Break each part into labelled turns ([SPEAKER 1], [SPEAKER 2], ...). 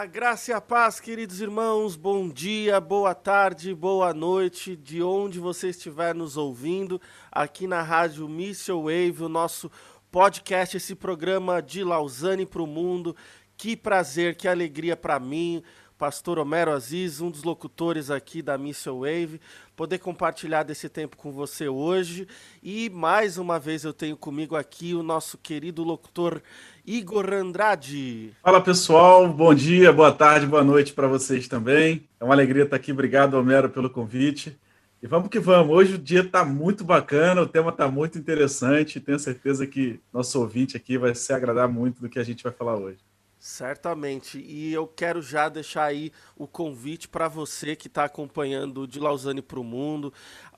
[SPEAKER 1] A graça e a paz, queridos irmãos, bom dia, boa tarde, boa noite, de onde você estiver nos ouvindo, aqui na Rádio Missile Wave, o nosso podcast, esse programa de Lausanne para o mundo. Que prazer, que alegria para mim, pastor Homero Aziz, um dos locutores aqui da Missile Wave, poder compartilhar desse tempo com você hoje. E mais uma vez eu tenho comigo aqui o nosso querido locutor Igor Andrade.
[SPEAKER 2] Fala pessoal, bom dia, boa tarde, boa noite para vocês também. É uma alegria estar aqui. Obrigado, Homero, pelo convite. E vamos que vamos. Hoje o dia está muito bacana, o tema está muito interessante. Tenho certeza que nosso ouvinte aqui vai se agradar muito do que a gente vai falar hoje.
[SPEAKER 1] Certamente. E eu quero já deixar aí o convite para você que está acompanhando de Lausanne para o Mundo,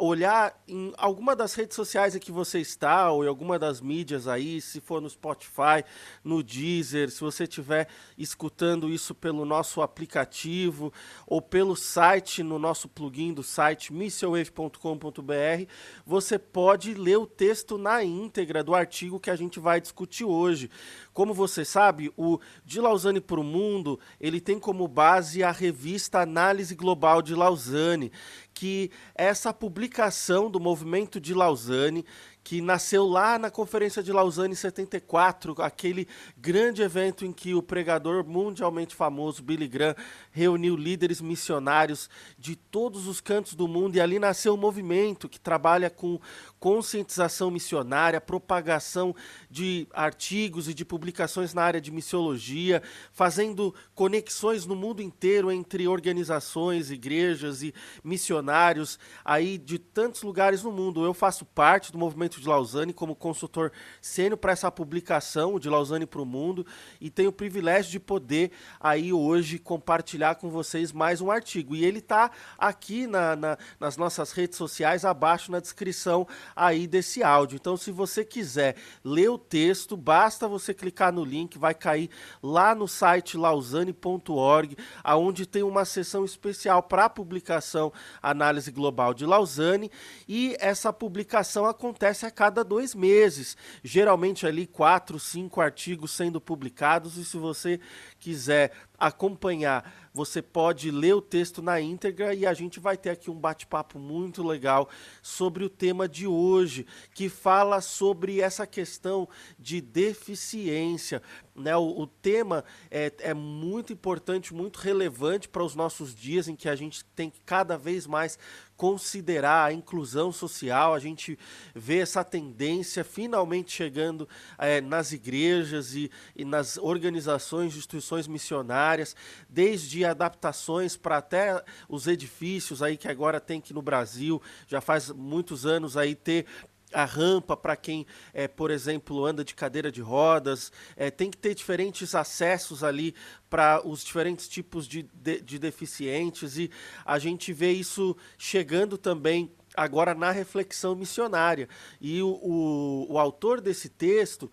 [SPEAKER 1] olhar em alguma das redes sociais em que você está, ou em alguma das mídias aí, se for no Spotify, no Deezer, se você estiver escutando isso pelo nosso aplicativo ou pelo site, no nosso plugin do site missionwave.com.br, você pode ler o texto na íntegra do artigo que a gente vai discutir hoje. Como você sabe, o De Lausanne para o Mundo, ele tem como base a revista Análise Global de Lausanne, que essa publicação do movimento de Lausanne, que nasceu lá na Conferência de Lausanne em 74, aquele grande evento em que o pregador mundialmente famoso Billy Graham reuniu líderes missionários de todos os cantos do mundo e ali nasceu um movimento que trabalha com conscientização missionária, propagação de artigos e de publicações na área de missiologia, fazendo conexões no mundo inteiro entre organizações, igrejas e missionários aí de tantos lugares no mundo. Eu faço parte do movimento de Lausanne como consultor sênior para essa publicação de Lausanne para o Mundo e tenho o privilégio de poder aí hoje compartilhar com vocês mais um artigo. E ele está aqui na, na, nas nossas redes sociais, abaixo na descrição aí desse áudio. Então, se você quiser ler o texto, basta você clicar no link, vai cair lá no site lausanne.org, aonde tem uma seção especial para a publicação Análise Global de Lausanne, e essa publicação acontece acontece a cada dois meses. Geralmente ali quatro, cinco artigos sendo publicados. E se você quiser acompanhar, você pode ler o texto na íntegra e a gente vai ter aqui um bate-papo muito legal sobre o tema de hoje, que fala sobre essa questão de deficiência. Né? O, o tema é, é muito importante, muito relevante para os nossos dias em que a gente tem que cada vez mais considerar a inclusão social, a gente vê essa tendência finalmente chegando é, nas igrejas e, e nas organizações, instituições missionárias, desde adaptações para até os edifícios aí que agora tem que no Brasil, já faz muitos anos aí ter a rampa para quem, é, por exemplo, anda de cadeira de rodas, é, tem que ter diferentes acessos ali para os diferentes tipos de, de, de deficientes, e a gente vê isso chegando também agora na reflexão missionária. E o, o, o autor desse texto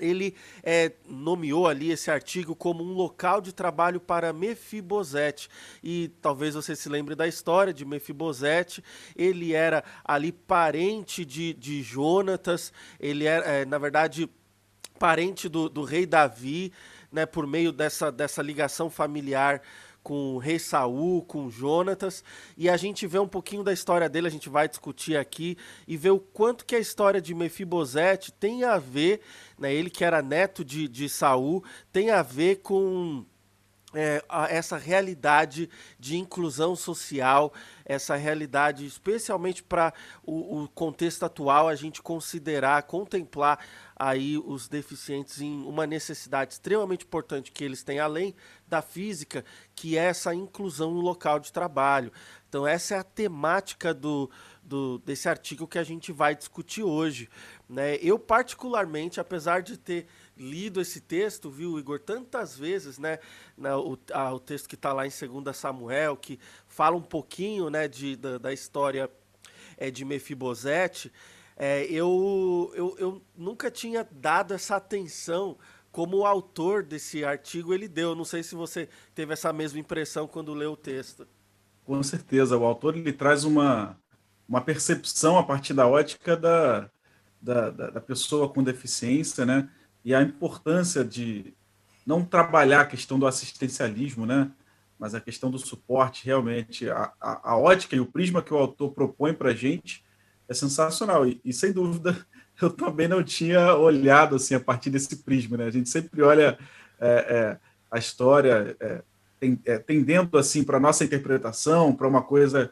[SPEAKER 1] ele é, nomeou ali esse artigo como um local de trabalho para Mefibosete. E talvez você se lembre da história de Mefibosete. Ele era ali parente de, de Jonatas, ele era, é, na verdade, parente do, do rei Davi, né, por meio dessa, dessa ligação familiar com o rei Saul, com Jonatas, e a gente vê um pouquinho da história dele, a gente vai discutir aqui e ver o quanto que a história de Mefibosete tem a ver, né, ele que era neto de, de Saul, tem a ver com é, essa realidade de inclusão social, essa realidade, especialmente para o, o, contexto atual, a gente considerar, contemplar aí os deficientes em uma necessidade extremamente importante que eles têm, além da física, que é essa inclusão no local de trabalho. Então, essa é a temática do, do, desse artigo que a gente vai discutir hoje. Né? Eu, particularmente, apesar de ter lido esse texto, viu, Igor, tantas vezes, né, na, o, a, o texto que está lá em 2 Samuel, que fala um pouquinho, né, de, da, da história é, de Mefibosete, é, eu, eu, eu nunca tinha dado essa atenção como o autor desse artigo ele deu. Não sei se você teve essa mesma impressão quando leu o texto.
[SPEAKER 2] Com certeza, o autor ele traz uma, uma percepção a partir da ótica da, da, da pessoa com deficiência, né? E a importância de, não trabalhar a questão do assistencialismo, né? mas a questão do suporte, realmente, a, a, a ótica e o prisma que o autor propõe para a gente é sensacional. E, e, sem dúvida, eu também não tinha olhado assim a partir desse prisma. Né? A gente sempre olha é, é, a história é, é tendendo assim para a nossa interpretação, para uma coisa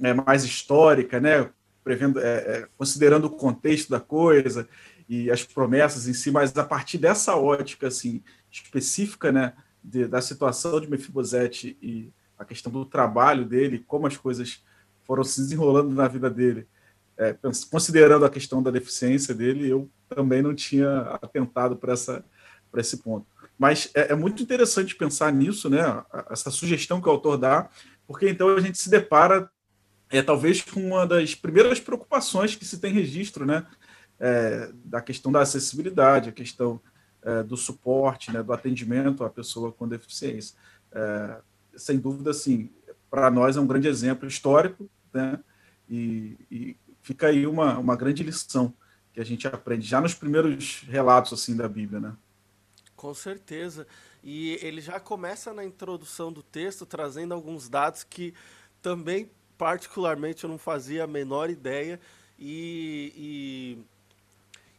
[SPEAKER 2] é, mais histórica, né? Prevendo, é, considerando o contexto da coisa e as promessas em si, mas a partir dessa ótica assim específica, né, de, da situação de Mefibosete e a questão do trabalho dele, como as coisas foram se desenrolando na vida dele, é, considerando a questão da deficiência dele, eu também não tinha atentado para essa para esse ponto. Mas é, é, muito interessante pensar nisso, né? Essa sugestão que o autor dá, porque então a gente se depara é talvez com uma das primeiras preocupações que se tem registro, né? É, da questão da acessibilidade, a questão é, do suporte, né, do atendimento à pessoa com deficiência. É, sem dúvida, assim, para nós é um grande exemplo histórico, né, e, e, fica aí uma, uma grande lição que a gente aprende já nos primeiros relatos assim da Bíblia, né?
[SPEAKER 1] Com certeza. E ele já começa na introdução do texto trazendo alguns dados que também, particularmente, eu não fazia a menor ideia. E, e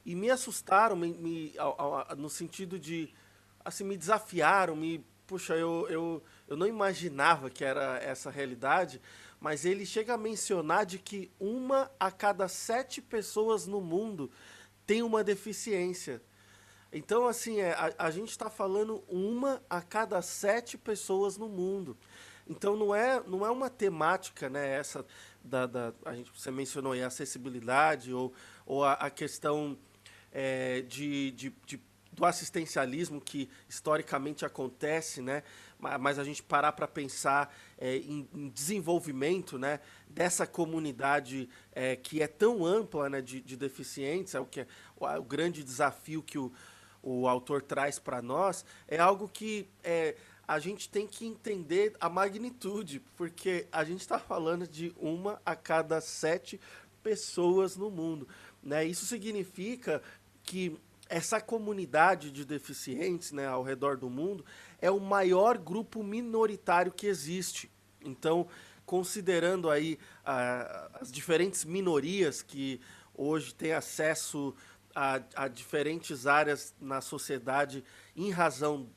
[SPEAKER 1] e me assustaram, me, me, no sentido de, assim, me desafiaram, me, puxa, eu, eu, eu não imaginava que era essa realidade, mas ele chega a mencionar de que uma a cada sete pessoas no mundo tem uma deficiência. Então, assim, é, a, a gente está falando uma a cada sete pessoas no mundo. Então, não é, não é uma temática, né, essa da, da a gente, você mencionou aí, a acessibilidade ou, ou a, a questão é, de, de, de, do assistencialismo que historicamente acontece, né? mas a gente parar para pensar é, em, em, desenvolvimento né? dessa comunidade é, que é tão ampla né? de, de deficientes, é o, que é, o, o grande desafio que o, o autor traz para nós, é algo que é, a gente tem que entender a magnitude, porque a gente está falando de uma a cada sete pessoas no mundo. Né? Isso significa que essa comunidade de deficientes né, ao redor do mundo é o maior grupo minoritário que existe. Então, considerando aí ah, as diferentes minorias que hoje têm acesso a, a diferentes áreas na sociedade em razão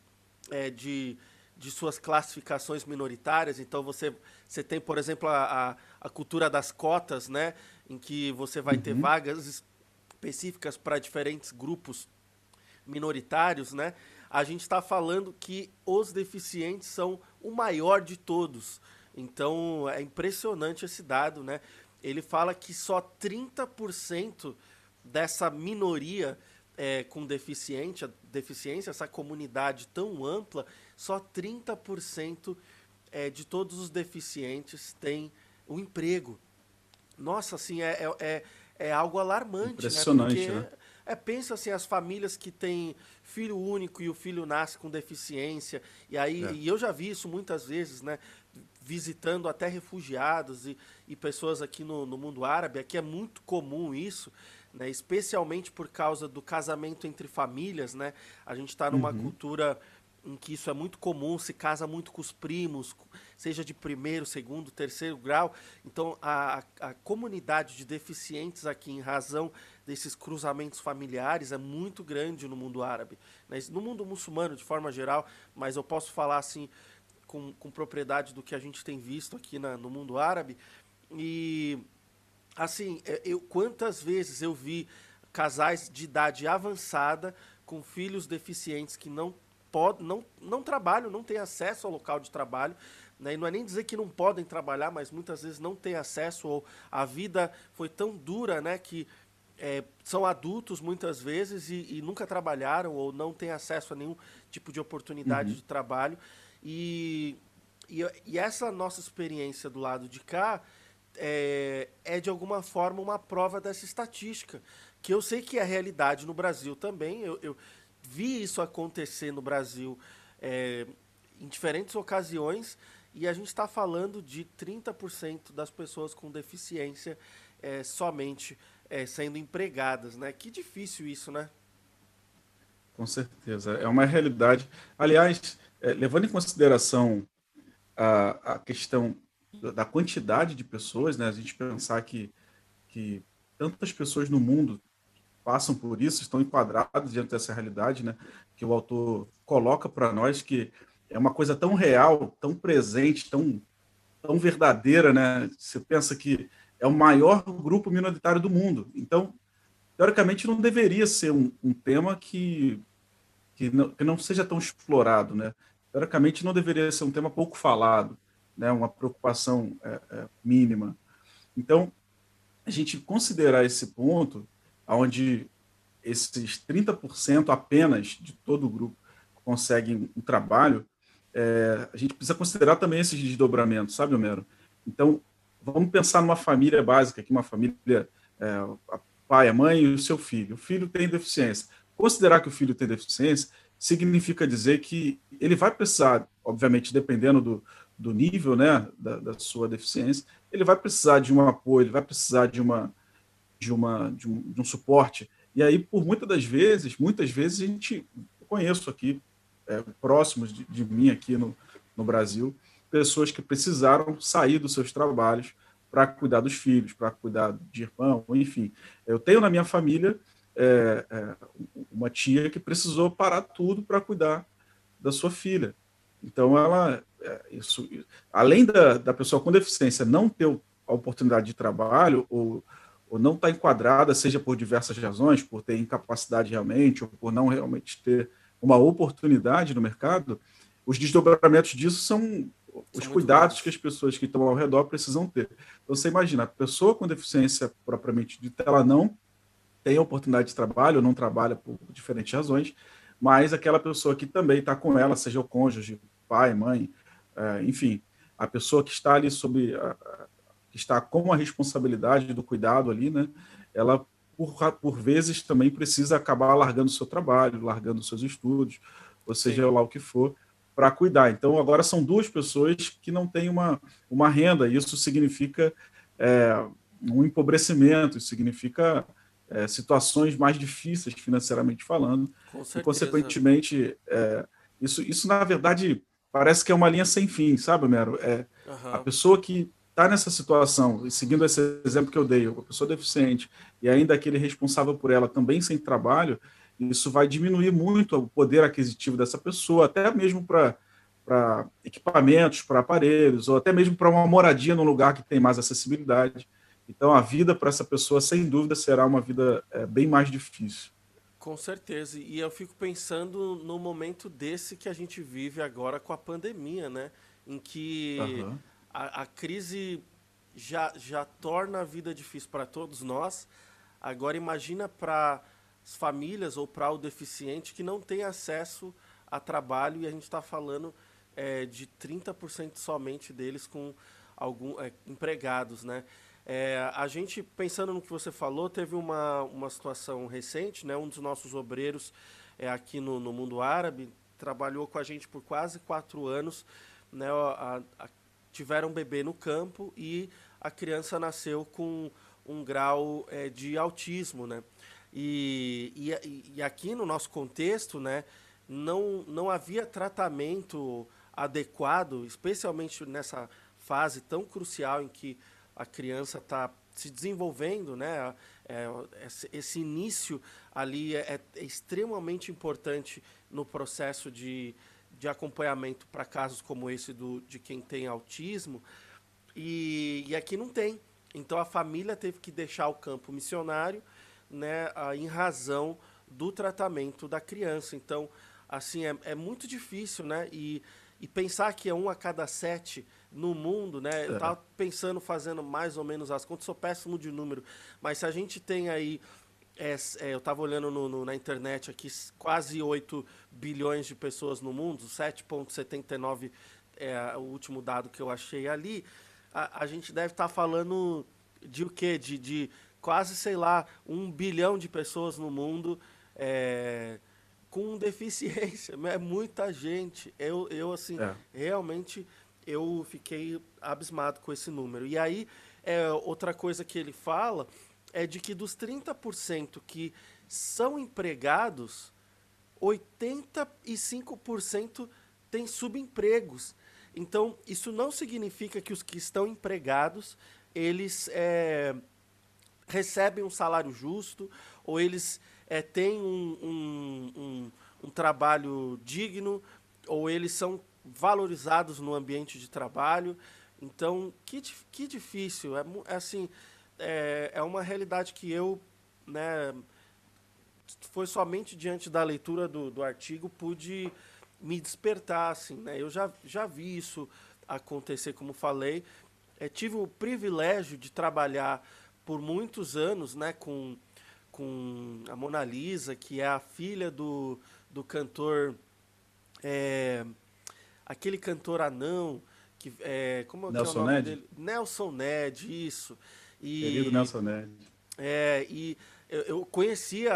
[SPEAKER 1] é, de, de suas classificações minoritárias. Então, você, você tem, por exemplo, a, a, a cultura das cotas, né, em que você vai uhum. ter vagas específicas para diferentes grupos minoritários, né? A gente está falando que os deficientes são o maior de todos. Então é impressionante esse dado, né? Ele fala que só 30% dessa minoria é, com deficiente, deficiência, essa comunidade tão ampla, só 30% é, de todos os deficientes têm um emprego. Nossa, assim, é, é, é é algo alarmante. Né?
[SPEAKER 2] Impressionante, né? Porque, né?
[SPEAKER 1] É, pensa assim, as famílias que têm filho único e o filho nasce com deficiência. E aí, é. e eu já vi isso muitas vezes, né? Visitando até refugiados e, e pessoas aqui no, no mundo árabe. Aqui é muito comum isso. Né, especialmente por causa do casamento entre famílias, né? A gente está numa uhum. cultura em que isso é muito comum, se casa muito com os primos, seja de primeiro, segundo, terceiro grau. Então, a, a, comunidade de deficientes aqui, em razão desses cruzamentos familiares, é muito grande no mundo árabe. Né? No mundo muçulmano, de forma geral, mas eu posso falar assim com, com propriedade do que a gente tem visto aqui na, no mundo árabe. E, assim, é, eu, quantas vezes eu vi casais de idade avançada com filhos deficientes que não pod, não, não trabalham, não têm acesso ao local de trabalho. Né? E não é nem dizer que não podem trabalhar, mas muitas vezes não têm acesso, ou a vida foi tão dura né, que é, são adultos muitas vezes e, e, nunca trabalharam ou não têm acesso a nenhum tipo de oportunidade uhum. de trabalho. E, e, e, essa nossa experiência do lado de cá é, é, de alguma forma uma prova dessa estatística, que eu sei que é realidade no Brasil também. Eu, eu, vi isso acontecer no Brasil é, em diferentes ocasiões e a gente está falando de 30% das pessoas com deficiência é, somente é, sendo empregadas, né? Que difícil isso, né?
[SPEAKER 2] com certeza. É uma realidade. Aliás, é, levando em consideração a, a questão da quantidade de pessoas, né? A gente pensar que, que tantas pessoas no mundo passam por isso, estão enquadradas diante dessa realidade, né? Que o autor coloca para nós que é uma coisa tão real, tão presente, tão, tão verdadeira, né? Você pensa que é o maior grupo minoritário do mundo. Então, teoricamente, não deveria ser um, um tema que, que não, que, não, seja tão explorado, né? Teoricamente, não deveria ser um tema pouco falado, né? Uma preocupação é, é, mínima. Então, a gente considerar esse ponto, onde esses 30% apenas de todo o grupo conseguem um trabalho, é, a gente precisa considerar também esses desdobramentos, sabe, Homero? Então, vamos pensar numa família básica, aqui uma família, é, a pai, a mãe e o seu filho. O filho tem deficiência. Considerar que o filho tem deficiência significa dizer que ele vai precisar, obviamente, dependendo do, do nível né, da, da, sua deficiência, ele vai precisar de um apoio, ele vai precisar de uma de uma de um, de um suporte. E aí, por muitas das vezes, muitas vezes a gente conheço aqui é, próximos de, de, mim aqui no, no Brasil, pessoas que precisaram sair dos seus trabalhos para cuidar dos filhos, para cuidar de irmão, enfim. Eu tenho na minha família é, é, uma tia que precisou parar tudo para cuidar da sua filha. Então, ela, é, isso, além da, da pessoa com deficiência não ter a oportunidade de trabalho ou, ou não estar tá enquadrada, seja por diversas razões, por ter incapacidade realmente, ou por não realmente ter uma oportunidade no mercado, os desdobramentos disso são os cuidados que as pessoas que estão ao redor precisam ter. Então, você imagina, a pessoa com deficiência propriamente dita, ela não tem oportunidade de trabalho, ou não trabalha por diferentes razões, mas aquela pessoa que também está com ela, seja o cônjuge, pai, mãe, é, enfim, a pessoa que está ali sob, que está com a responsabilidade do cuidado ali, né, ela por, por vezes também precisa acabar largando o seu trabalho, largando os seus estudos, ou seja Sim. lá o que for, para cuidar. Então, agora são duas pessoas que não têm uma, uma renda, e isso significa é, um empobrecimento, isso significa é, situações mais difíceis financeiramente falando, e, consequentemente, é, isso, isso, na verdade, parece que é uma linha sem fim, sabe, Mero? É, uhum. A pessoa que está nessa situação, e seguindo esse exemplo que eu dei, uma pessoa deficiente, e ainda aquele responsável por ela também sem trabalho, isso vai diminuir muito o poder aquisitivo dessa pessoa, até mesmo para equipamentos, para aparelhos, ou até mesmo para uma moradia num lugar que tem mais acessibilidade. Então, a vida para essa pessoa, sem dúvida, será uma vida é, bem mais difícil.
[SPEAKER 1] Com certeza. E eu fico pensando no momento desse que a gente vive agora com a pandemia, né? Em que uhum a, a crise já, já torna a vida difícil para todos nós. Agora imagina para as famílias ou para o deficiente que não tem acesso a trabalho e a gente está falando é, de 30% somente deles com algum, é, empregados, né? É, a gente, pensando no que você falou, teve uma, uma situação recente, né? Um dos nossos obreiros é, aqui no, no mundo árabe trabalhou com a gente por quase quatro anos, né? A, a, tiveram um bebê no campo e a criança nasceu com um grau é, de autismo, né? E, e, e, aqui no nosso contexto, né, não, não havia tratamento adequado, especialmente nessa fase tão crucial em que a criança está se desenvolvendo, né? É, esse início ali é, é extremamente importante no processo de, de acompanhamento para casos como esse do, de quem tem autismo, e, e aqui não tem. Então a família teve que deixar o campo missionário né, em razão do tratamento da criança. Então, assim, é, é muito difícil, né? E, e pensar que é um a cada sete no mundo, né? Eu estava é. pensando, fazendo mais ou menos as contas, sou péssimo de número, mas se a gente tem aí é, é, eu estava olhando no, no, na internet aqui, quase 8 bilhões de pessoas no mundo, 7,79 é o último dado que eu achei ali. A, a gente deve estar tá falando de o quê? De, de quase, sei lá, um bilhão de pessoas no mundo é, com deficiência. É muita gente. Eu, eu assim, é. realmente eu fiquei abismado com esse número. E aí, é, outra coisa que ele fala é de que dos 30% que são empregados, 85% tem subempregos. Então, isso não significa que os que estão empregados, eles é, recebem um salário justo, ou eles é, têm um, um, um, um trabalho digno, ou eles são valorizados no ambiente de trabalho. Então, que, que difícil. É, é assim, é, é uma realidade que eu, né, foi somente diante da leitura do, do artigo pude me despertar, assim, né? Eu já, já vi isso acontecer, como falei. É, tive o privilégio de trabalhar por muitos anos, né, com, com a Mona Lisa, que é a filha do, do cantor, é, aquele cantor anão, que é, como é,
[SPEAKER 2] Nelson
[SPEAKER 1] é o nome
[SPEAKER 2] Ned?
[SPEAKER 1] dele? Nelson Ned, isso.
[SPEAKER 2] E, Querido Nelson Ned.
[SPEAKER 1] É, e eu, eu conhecia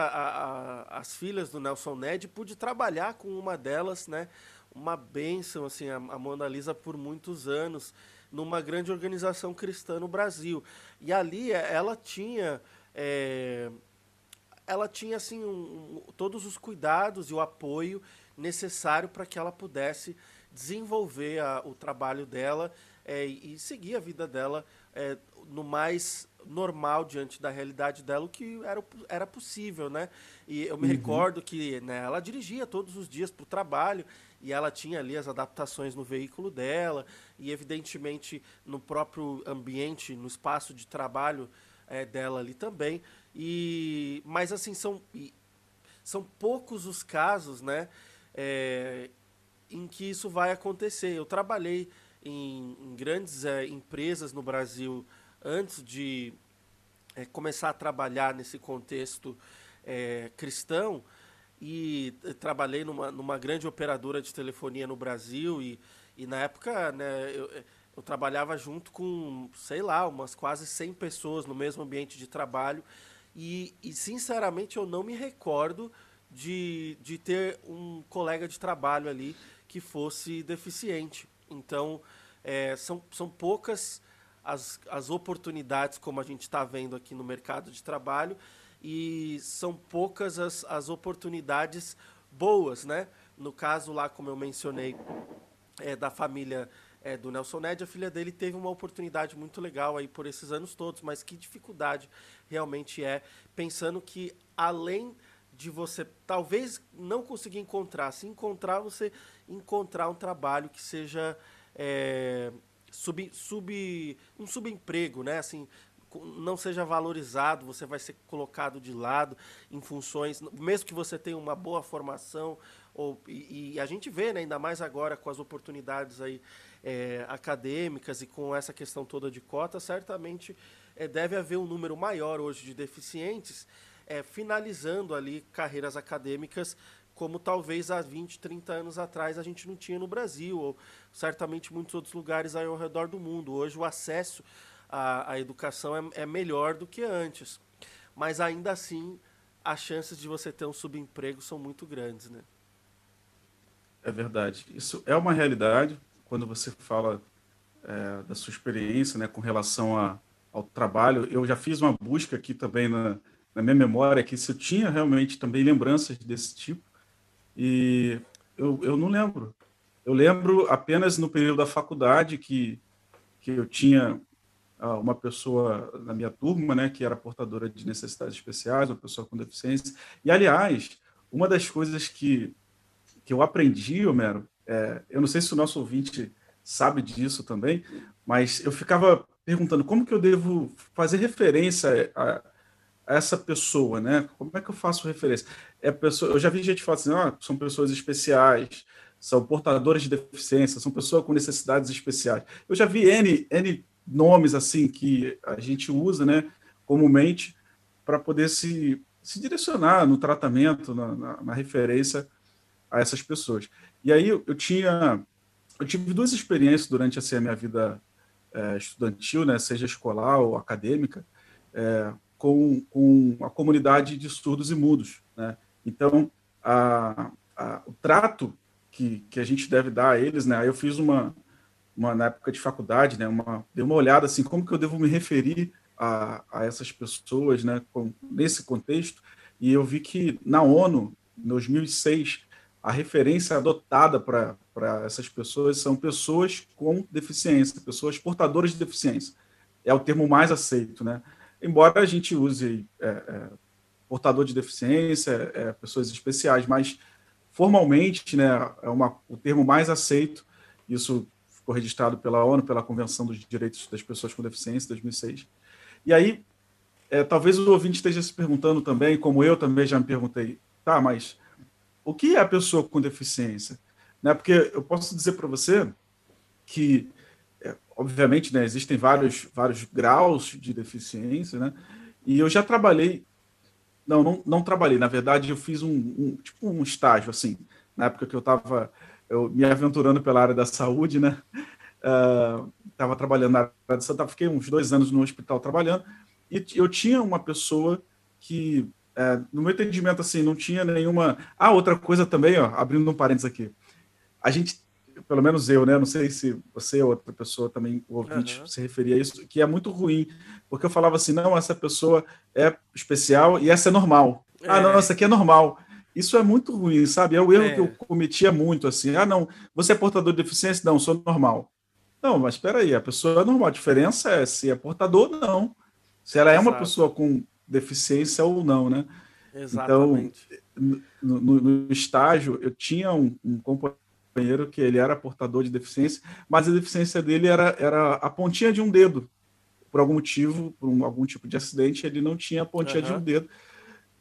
[SPEAKER 1] as filhas do Nelson Ned, pude trabalhar com uma delas, né? Uma bênção, assim, a, a Mona Lisa por muitos anos, numa grande organização cristã no Brasil. E ali é, ela tinha. É, ela tinha assim um, todos os cuidados e o apoio necessário para que ela pudesse desenvolver a, o trabalho dela é, e seguir a vida dela é, no mais normal diante da realidade dela, o que era, era possível, né? E eu me uhum. recordo que né, ela dirigia todos os dias para o trabalho e ela tinha ali as adaptações no veículo dela e, evidentemente, no próprio ambiente, no espaço de trabalho é, dela ali também. E, mas, assim, são, são poucos os casos, né? É, em que isso vai acontecer. Eu trabalhei em, em grandes é, empresas no Brasil antes de é, começar a trabalhar nesse contexto é, cristão, e trabalhei numa, numa grande operadora de telefonia no Brasil, e, e na época né, eu, eu trabalhava junto com, sei lá, umas quase 100 pessoas no mesmo ambiente de trabalho, e, e sinceramente eu não me recordo de, de ter um colega de trabalho ali que fosse deficiente. Então, é, são, são poucas as, as oportunidades, como a gente está vendo aqui no mercado de trabalho, e são poucas as, as oportunidades boas, né? No caso lá, como eu mencionei, é, da família é, do Nelson Ned, a filha dele teve uma oportunidade muito legal aí por esses anos todos, mas que dificuldade realmente é, pensando que além de você talvez não conseguir encontrar, se encontrar, você encontrar um trabalho que seja é, sub, sub, um subemprego, né? Assim, não seja valorizado, você vai ser colocado de lado em funções, mesmo que você tenha uma boa formação, ou, e, e a gente vê, né, ainda mais agora com as oportunidades aí, é, acadêmicas e com essa questão toda de cota, certamente é, deve haver um número maior hoje de deficientes é, finalizando ali carreiras acadêmicas como talvez há 20, 30 anos atrás a gente não tinha no Brasil, ou certamente muitos outros lugares ao redor do mundo. Hoje o acesso à, à educação é, é melhor do que antes. Mas ainda assim, as chances de você ter um subemprego são muito grandes, né?
[SPEAKER 2] É verdade. Isso é uma realidade quando você fala é, da sua experiência né, com relação a, ao trabalho. Eu já fiz uma busca aqui também na, na minha memória que se eu tinha realmente também lembranças desse tipo. E eu, eu não lembro. Eu lembro apenas no período da faculdade que, que eu tinha ah, uma pessoa na minha turma, né, que era portadora de necessidades especiais, uma pessoa com deficiência. E, aliás, uma das coisas que, que eu aprendi, Homero, é, eu não sei se o nosso ouvinte sabe disso também, mas eu ficava perguntando como que eu devo fazer referência a, essa pessoa, né? Como é que eu faço referência? É pessoa, eu já vi gente falar assim, ah, são pessoas especiais, são portadores de deficiência, são pessoas com necessidades especiais. Eu já vi N, N nomes assim que a gente usa, né, comumente, para poder se, se direcionar no tratamento, na, na, na, referência a essas pessoas. E aí eu, tinha, eu tive duas experiências durante assim, a minha vida é, estudantil, né, seja escolar ou acadêmica. É, com, com a comunidade de surdos e mudos. Né? Então, a, a, o trato que, que a gente deve dar a eles, né? eu fiz uma, uma na época de faculdade, né? uma, dei uma olhada assim, como que eu devo me referir a, a essas pessoas né? Com, nesse contexto, e eu vi que na ONU em 2006, a referência adotada para essas pessoas são pessoas com deficiência, pessoas portadoras de deficiência. É o termo mais aceito, né? Embora a gente use é, é, portador de deficiência, é, pessoas especiais, mas formalmente, né, é uma, o termo mais aceito. Isso ficou registrado pela ONU, pela Convenção dos Direitos das Pessoas com Deficiência, 2006. E aí, é, talvez o ouvinte esteja se perguntando também, como eu também já me perguntei, tá, mas o que é a pessoa com deficiência? Né, porque eu posso dizer para você que, obviamente, né, existem vários, vários graus de deficiência, né, e eu já trabalhei, não, não, não trabalhei, na verdade, eu fiz um, um tipo um estágio, assim, na época que eu estava eu me aventurando pela área da saúde, né? Estava uh, trabalhando na área de Santa, fiquei uns dois anos no hospital trabalhando, e eu tinha uma pessoa que, uh, no meu entendimento, assim, não tinha nenhuma. Ah, outra coisa também, ó, abrindo um parênteses aqui. A gente, pelo menos eu, né? Não sei se você ou outra pessoa também, o ouvinte, uhum. se referia a isso, que é muito ruim, porque eu falava assim, não, essa pessoa é especial e essa é normal. É. Ah, não, essa aqui é normal. Isso é muito ruim, sabe? É o erro é. que eu cometia muito, assim. Ah, não, você é portador de deficiência? Não, sou normal. Não, mas espera aí, a pessoa é normal. A diferença é se é portador ou não. Se ela é uma pessoa com deficiência ou não, né? Exatamente. Então, no, no, no estágio, eu tinha um, um, companheiro que ele era portador de deficiência, mas a deficiência dele era, era a pontinha de um dedo. Por algum motivo, por um, algum tipo de acidente, ele não tinha a pontinha uhum. de um dedo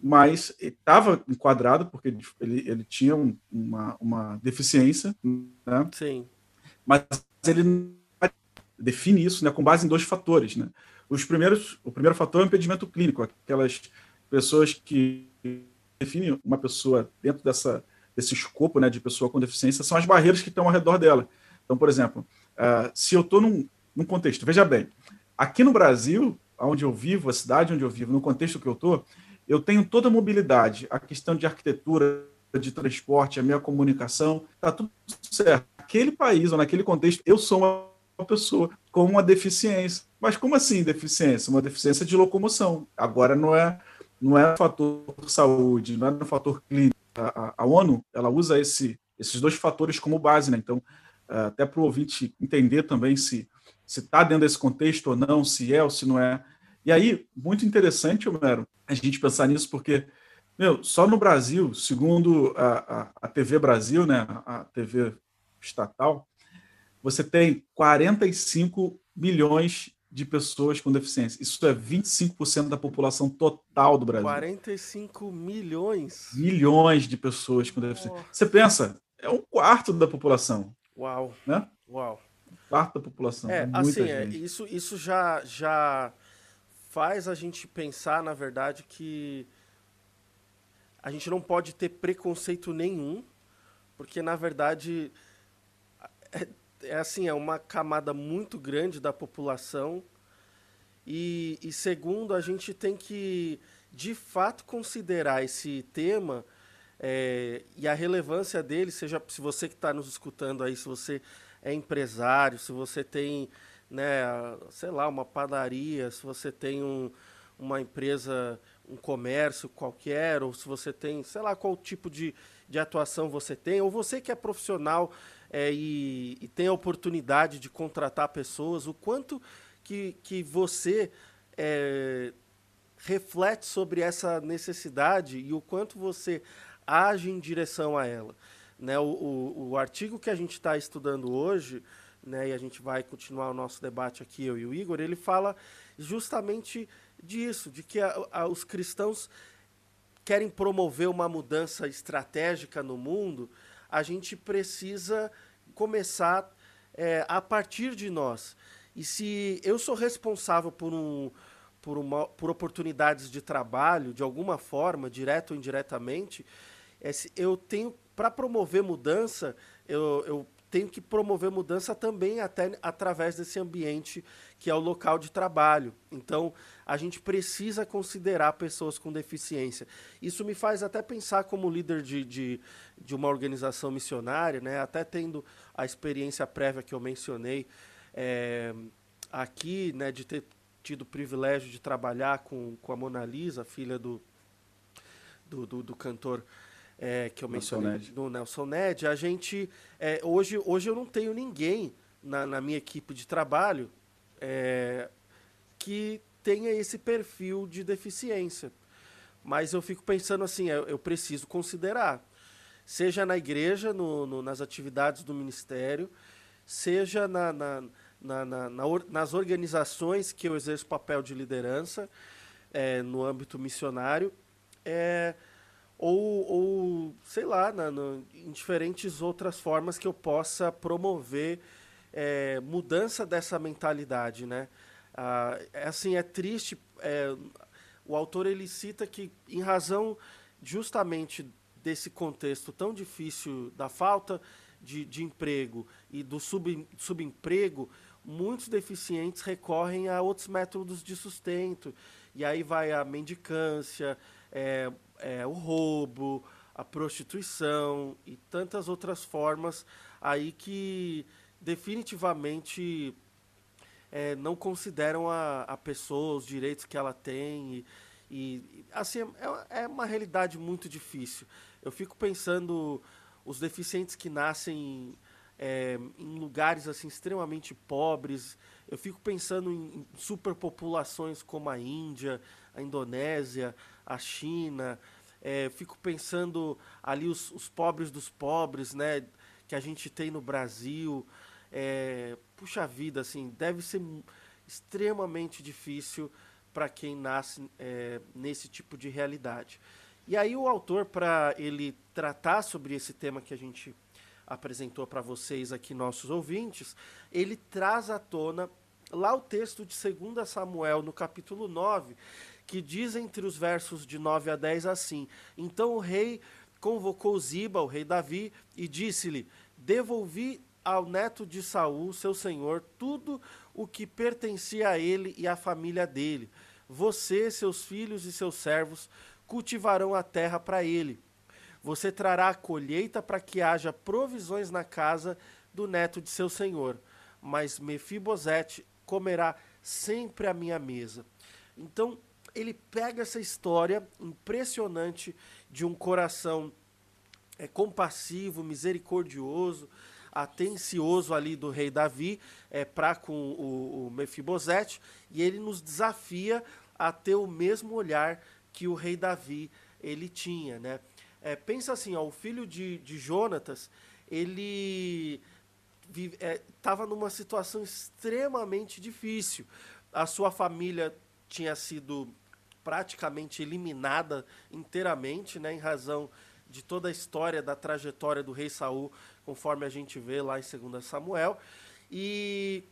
[SPEAKER 2] mas estava enquadrado porque ele, ele tinha um, uma, uma deficiência, né?
[SPEAKER 1] Sim.
[SPEAKER 2] Mas ele define isso, né, com base em dois fatores, né? Os primeiros, o primeiro fator é o impedimento clínico, aquelas pessoas que definem uma pessoa dentro dessa desse escopo, né, de pessoa com deficiência, são as barreiras que estão ao redor dela. Então, por exemplo, uh, se eu estou num, num contexto, veja bem, aqui no Brasil, onde eu vivo, a cidade onde eu vivo, no contexto que eu estou, eu tenho toda a mobilidade, a questão de arquitetura, de transporte, a minha comunicação, está tudo certo. Naquele país ou naquele contexto, eu sou uma pessoa com uma deficiência. Mas como assim deficiência? Uma deficiência de locomoção. Agora não é não é fator saúde, não é um fator clínico. A, a, ONU ela usa esse, esses dois fatores como base, né? Então, é, até para o ouvinte entender também se se está dentro desse contexto ou não, se é ou se não é. E aí, muito interessante, Homero, a gente pensar nisso, porque, meu, só no Brasil, segundo a, a, a TV Brasil, né, a TV estatal, você tem 45 milhões de pessoas com deficiência. Isso é 25% da população total do Brasil.
[SPEAKER 1] 45 milhões?
[SPEAKER 2] Milhões de pessoas com deficiência. Oh. Você pensa, é um quarto da população.
[SPEAKER 1] Uau.
[SPEAKER 2] Né?
[SPEAKER 1] Uau.
[SPEAKER 2] Um quarto da população.
[SPEAKER 1] É, assim, é, isso, isso já, já faz a gente pensar, na verdade, que a gente não pode ter preconceito nenhum, porque na verdade é, assim, é uma camada muito grande da população. E, e segundo, a gente tem que de fato considerar esse tema é, e a relevância dele, seja se você que está nos escutando aí, se você é empresário, se você tem né, sei lá, uma padaria, se você tem um, uma empresa, um comércio qualquer, ou se você tem, sei lá, qual tipo de, de atuação você tem, ou você que é profissional é, e, e tem a oportunidade de contratar pessoas, o quanto que, que você é, reflete sobre essa necessidade e o quanto você age em direção a ela. Né, o, o, o artigo que a gente está estudando hoje, né, e a gente vai continuar o nosso debate aqui, eu e o Igor, ele fala justamente disso, de que a, a, os cristãos querem promover uma mudança estratégica no mundo, a gente precisa começar é, a partir de nós. E se eu sou responsável por, um, por, uma, por oportunidades de trabalho, de alguma forma, direto ou indiretamente, é, eu tenho, para promover mudança, eu, eu tenho que promover mudança também até através desse ambiente que é o local de trabalho. Então, a gente precisa considerar pessoas com deficiência. Isso me faz até pensar como líder de, de, de uma organização missionária, né? até tendo a experiência prévia que eu mencionei é, aqui, né? de ter tido o privilégio de trabalhar com, com a Mona Lisa, filha do, do, do, do cantor é, que eu mencionei do Nelson Ned, a gente é, hoje, hoje eu não tenho ninguém na, na minha equipe de trabalho é, que tenha esse perfil de deficiência. Mas eu fico pensando assim, eu, eu preciso considerar, seja na igreja, no, no, nas atividades do ministério, seja na, na, na, nas organizações que eu exerço papel de liderança, é, no âmbito missionário, é, ou, ou sei lá, na, no, em diferentes outras formas que eu possa promover é, mudança dessa mentalidade, né? Ah, é assim, é triste. É, o autor ele cita que, em razão justamente desse contexto tão difícil da falta de, de emprego e do sub, subemprego, muitos deficientes recorrem a outros métodos de sustento. E aí vai a mendicância, é, é, o roubo, a prostituição e tantas outras formas aí que definitivamente é, não consideram a, a pessoa, os direitos que ela tem. E, e assim, é, é uma realidade muito difícil. Eu fico pensando os deficientes que nascem é, em lugares assim extremamente pobres. Eu fico pensando em, em superpopulações como a Índia, a Indonésia, a China. É, fico pensando ali os, os, pobres dos pobres, né, que a gente tem no Brasil. É, puxa vida, assim, deve ser extremamente difícil para quem nasce é, nesse tipo de realidade. E aí o autor, para ele tratar sobre esse tema que a gente apresentou para vocês aqui, nossos ouvintes, ele traz à tona lá o texto de 2 Samuel, no capítulo 9, que diz entre os versos de 9 a 10 assim: Então o rei convocou Ziba, o rei Davi, e disse-lhe: Devolvi ao neto de Saul, seu senhor, tudo o que pertencia a ele e à família dele. Você, seus filhos e seus servos cultivarão a terra para ele. Você trará a colheita para que haja provisões na casa do neto de seu senhor. Mas Mefibosete comerá sempre à minha mesa. Então, ele pega essa história impressionante de um coração é, compassivo, misericordioso, atencioso ali do rei Davi é, para com o, o Mefibosete, e ele nos desafia a ter o mesmo olhar que o rei Davi ele tinha, né? É, pensa assim, ó, o filho de, de Jonatas, ele estava é, numa situação extremamente difícil. A sua família tinha sido praticamente eliminada inteiramente, né, em razão de toda a história da trajetória do rei Saul conforme a gente vê lá em 2 Samuel, e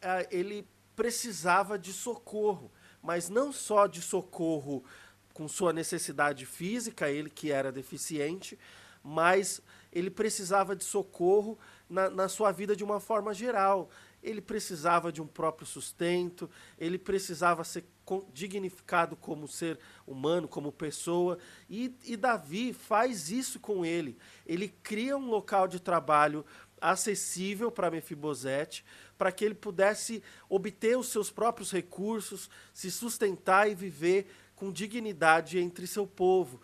[SPEAKER 1] é, ele precisava de socorro, mas não só de socorro com sua necessidade física, ele que era deficiente, mas ele precisava de socorro na, na sua vida de uma forma geral. Ele precisava de um próprio sustento, ele precisava ser dignificado como ser humano, como pessoa. E, e Davi faz isso com ele. Ele cria um local de trabalho acessível para Mefibosete, para que ele pudesse obter os seus próprios recursos, se sustentar e viver com dignidade entre seu povo.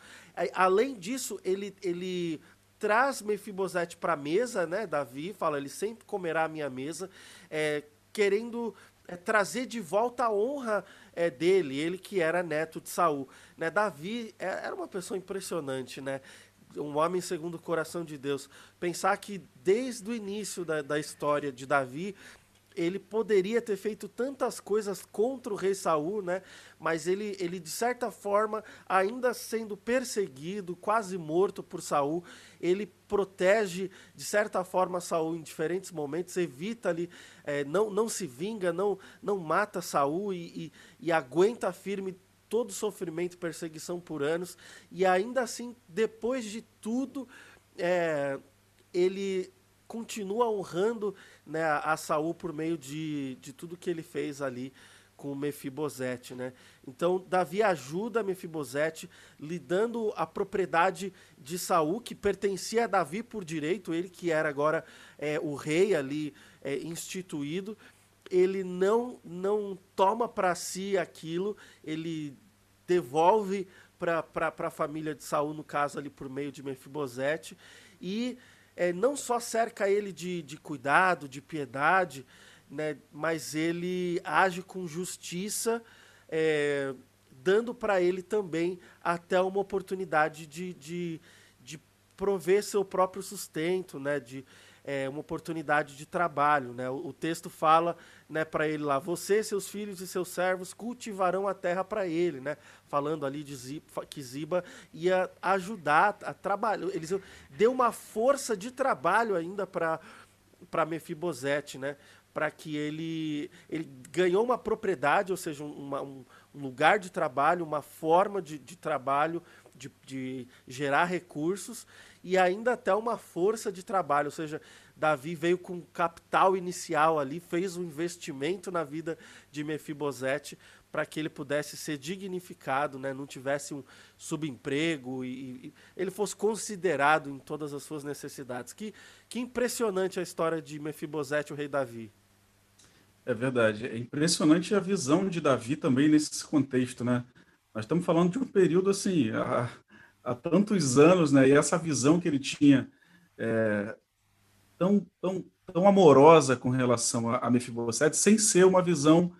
[SPEAKER 1] Além disso, ele, ele traz Mefibosete para a mesa, né? Davi fala, ele sempre comerá a minha mesa, é, querendo é, trazer de volta a honra é, dele, ele que era neto de Saul. Né? Davi é, era uma pessoa impressionante, né? um homem segundo o coração de Deus. Pensar que desde o início da, da história de Davi, ele poderia ter feito tantas coisas contra o rei Saul, né? Mas ele, ele de certa forma, ainda sendo perseguido, quase morto por Saul, ele protege de certa forma Saul em diferentes momentos, evita ali, é, não, não se vinga, não, não mata Saul e, e, e aguenta firme todo o sofrimento e perseguição por anos. E ainda assim, depois de tudo, é, ele continua honrando né, a Saul por meio de, de tudo que ele fez ali com Mefibosete, né? Então Davi ajuda Mefibosete lhe dando a propriedade de Saul que pertencia a Davi por direito, ele que era agora é, o rei ali é, instituído, ele não não toma para si aquilo, ele devolve para a família de Saul, no caso ali por meio de Mefibosete, e é, não só cerca ele de, de cuidado, de piedade, né, mas ele age com justiça, é, dando para ele também até uma oportunidade de, de, de prover seu próprio sustento, né, de é, uma oportunidade de trabalho. Né? O, o texto fala né, para ele lá: Você, seus filhos e seus servos cultivarão a terra para ele. Né? Falando ali de Ziba, que Ziba ia ajudar a. Eles deu uma força de trabalho ainda para Mefibosete, né? para que ele, ele ganhou uma propriedade, ou seja, uma, um, lugar de trabalho, uma forma de, de trabalho, de, de gerar recursos, e ainda até uma força de trabalho, ou seja, Davi veio com capital inicial ali, fez um investimento na vida de Mefibosete para que ele pudesse ser dignificado, né? não tivesse um subemprego e, e, ele fosse considerado em todas as suas necessidades. Que, que impressionante a história de Mefibosete, o rei Davi.
[SPEAKER 2] É verdade. É impressionante a visão de Davi também nesse contexto, né? Nós estamos falando de um período assim, há, há tantos anos, né? E essa visão que ele tinha é, tão, tão, tão amorosa com relação a, a Mefibosete, sem ser uma visão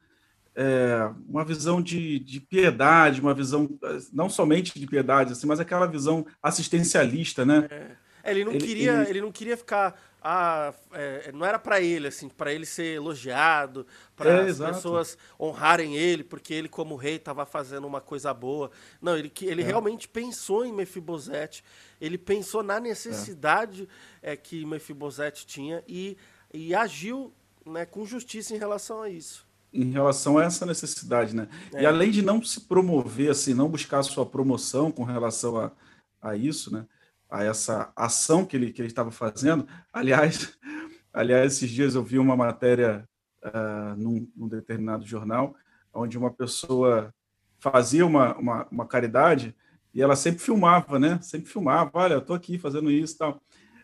[SPEAKER 2] é, uma visão de, de, piedade, uma visão não somente de piedade, assim, mas aquela visão assistencialista, né?
[SPEAKER 1] É. Ele não ele, queria, ele... ele não queria ficar ah, é, não era para ele, assim, para ele ser elogiado, para é, as pessoas honrarem ele, porque ele, como rei, estava fazendo uma coisa boa. Não, ele, ele é. realmente pensou em Mefibosete, ele pensou na necessidade é. que Mefibosete tinha e, e agiu né, com justiça em relação a isso.
[SPEAKER 2] Em relação a essa necessidade, né? E é. além de não se promover, assim, não buscar sua promoção com relação a, a isso, né? A essa ação que ele, que ele estava fazendo. Aliás, aliás, esses dias eu vi uma matéria uh, num, num, determinado jornal, onde uma pessoa fazia uma, uma, uma, caridade e ela sempre filmava, né? Sempre filmava, olha, eu aqui fazendo isso tal.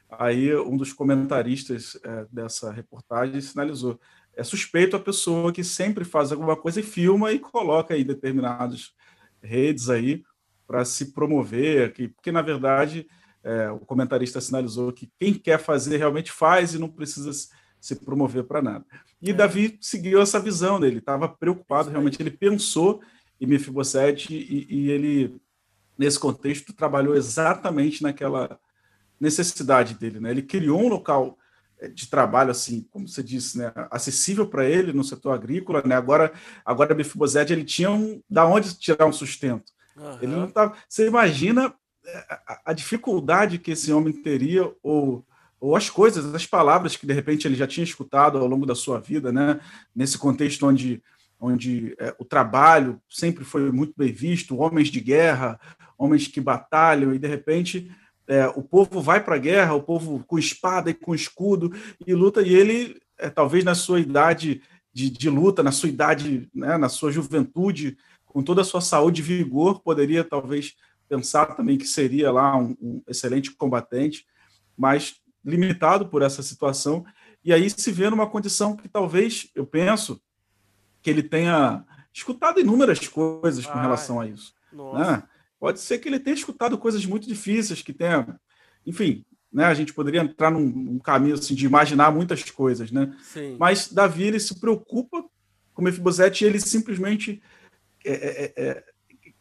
[SPEAKER 2] Aí um dos comentaristas uh, dessa reportagem sinalizou, é suspeito a pessoa que sempre faz alguma coisa e filma e coloca aí determinadas redes aí para se promover, que, porque na verdade é, o comentarista sinalizou que quem quer fazer realmente faz e não precisa se promover para nada. E é. Davi seguiu essa visão dele, estava preocupado, realmente ele pensou em Mefibosete e, e ele, nesse contexto, trabalhou exatamente naquela necessidade dele. Né? Ele criou um local é, de trabalho assim, como você disse, né, acessível para ele no setor agrícola, né? Agora, agora Mefibosete ele tinha um, da onde tirar um sustento. Uhum. Ele não tava. Você imagina a, dificuldade que esse homem teria, ou, ou as coisas, as palavras que de repente ele já tinha escutado ao longo da sua vida, né? nesse contexto onde, onde é, o trabalho sempre foi muito bem visto, homens de guerra, homens que batalham, e de repente é, o povo vai para a guerra, o povo com espada e com escudo e luta, e ele, é, talvez na sua idade de, de luta, na sua idade, né, na sua juventude, com toda a sua saúde e vigor, poderia talvez pensar também que seria lá um, um excelente combatente, mas limitado por essa situação. E aí se vê numa condição que talvez, eu penso, que ele tenha escutado inúmeras coisas com Ai, relação a isso. Né? Pode ser que ele tenha escutado coisas muito difíceis, que tenha, enfim, né? A gente poderia entrar num, num caminho assim, de imaginar muitas coisas, né? Sim. Mas Davi ele se preocupa com Mefibosete e ele simplesmente é, é, é,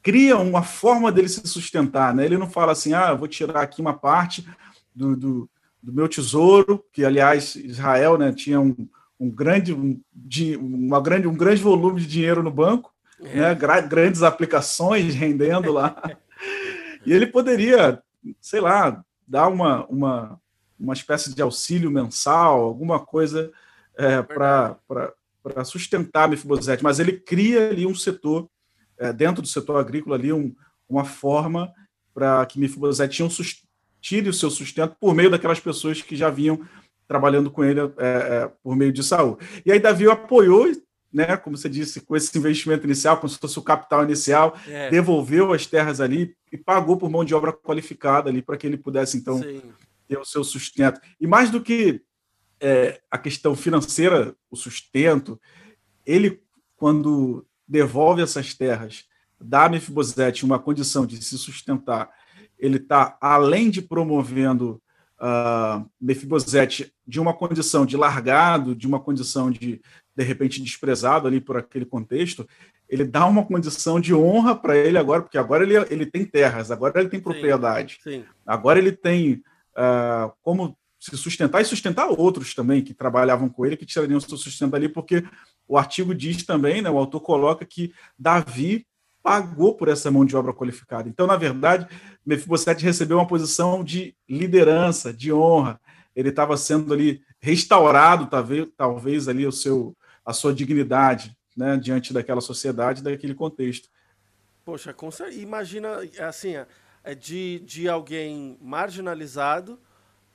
[SPEAKER 2] cria uma forma dele se sustentar. Né? Ele não fala assim, ah, vou tirar aqui uma parte do, do, do meu tesouro, que, aliás, Israel né, tinha um, um grande, um, de, uma grande, um grande volume de dinheiro no banco, é. né, grandes aplicações rendendo lá. e ele poderia, sei lá, dar uma, uma, uma espécie de auxílio mensal, alguma coisa é, para sustentar Mefibosete, mas ele cria ali um setor dentro do setor agrícola ali um, uma forma para que Mefibosete um, tire o seu sustento por meio daquelas pessoas que já vinham trabalhando com ele é, é, por meio de Saul. E aí Davi apoiou, né, como você disse, com esse investimento inicial, como se fosse o capital inicial, é. devolveu as terras ali e pagou por mão de obra qualificada ali para que ele pudesse então Sim. ter o seu sustento. E mais do que é, a questão financeira, o sustento, ele quando devolve essas terras dá a Mefibosete uma condição de se sustentar, ele está, além de promovendo uh, Mefibosete de uma condição de largado, de uma condição de, de repente, desprezado ali por aquele contexto, ele dá uma condição de honra para ele agora, porque agora ele, ele tem terras, agora ele tem propriedade, sim, sim. agora ele tem uh, como se sustentar e sustentar outros também que trabalhavam com ele, que tirariam seu sustento ali, porque o artigo diz também, né, o autor coloca que Davi pagou por essa mão de obra qualificada. Então, na verdade, Mefibosete recebeu uma posição de liderança, de honra. Ele estava sendo ali restaurado, talvez, talvez ali o seu, a sua dignidade, né, diante daquela sociedade, daquele contexto.
[SPEAKER 1] Poxa, imagina assim, é de, de alguém marginalizado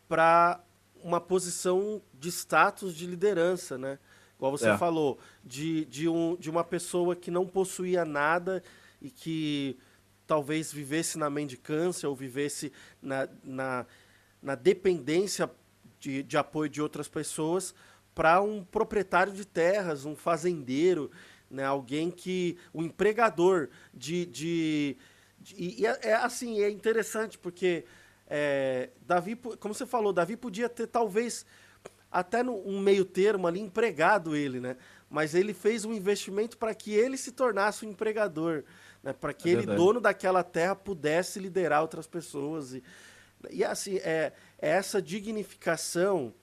[SPEAKER 1] para uma posição de status de liderança, né? Igual você é. falou, de, de, um, de uma pessoa que não possuía nada e que talvez vivesse na mendicância ou vivesse na, na, na dependência de, de apoio de outras pessoas para um proprietário de terras, um fazendeiro, né, alguém que. um empregador de. de, de e é, é, assim, é interessante porque é, Davi, como você falou, Davi podia ter talvez até no, um meio termo ali empregado ele, né? Mas ele fez um investimento para que ele se tornasse um empregador né, para que é ele, dono daquela terra, pudesse liderar outras pessoas. E, e assim, é, é essa dignificação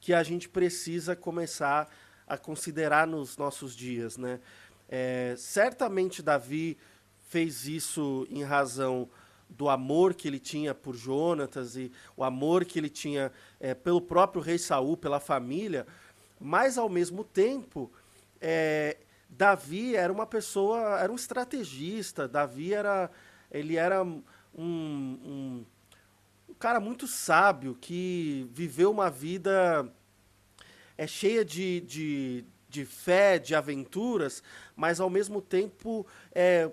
[SPEAKER 1] que a gente precisa começar a considerar nos nossos dias. Né? É, certamente Davi fez isso em razão do amor que ele tinha por Jonatas e o amor que ele tinha é, pelo próprio rei Saul, pela família, mas ao mesmo tempo é, Davi era uma pessoa, era um estrategista. Davi era, ele era um, um, um cara muito sábio que viveu uma vida é cheia de, de, de fé, de aventuras, mas ao mesmo tempo é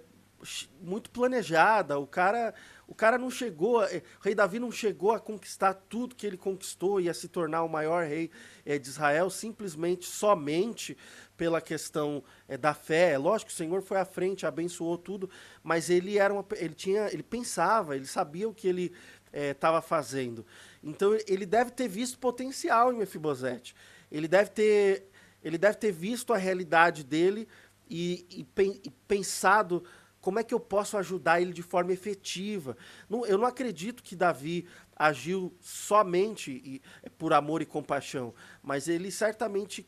[SPEAKER 1] muito planejada. O cara, o cara não chegou, é, o rei Davi não chegou a conquistar tudo que ele conquistou e a se tornar o maior rei é, de Israel simplesmente somente pela questão é, da fé. É lógico que o Senhor foi à frente, abençoou tudo, mas ele era uma, ele tinha, ele pensava, ele sabia o que ele estava é, fazendo. Então ele deve ter visto potencial em Mefibosete. Ele deve ter, ele deve ter visto a realidade dele e, e, e pensado como é que eu posso ajudar ele de forma efetiva. Não, eu não acredito que Davi agiu somente por amor e compaixão, mas ele certamente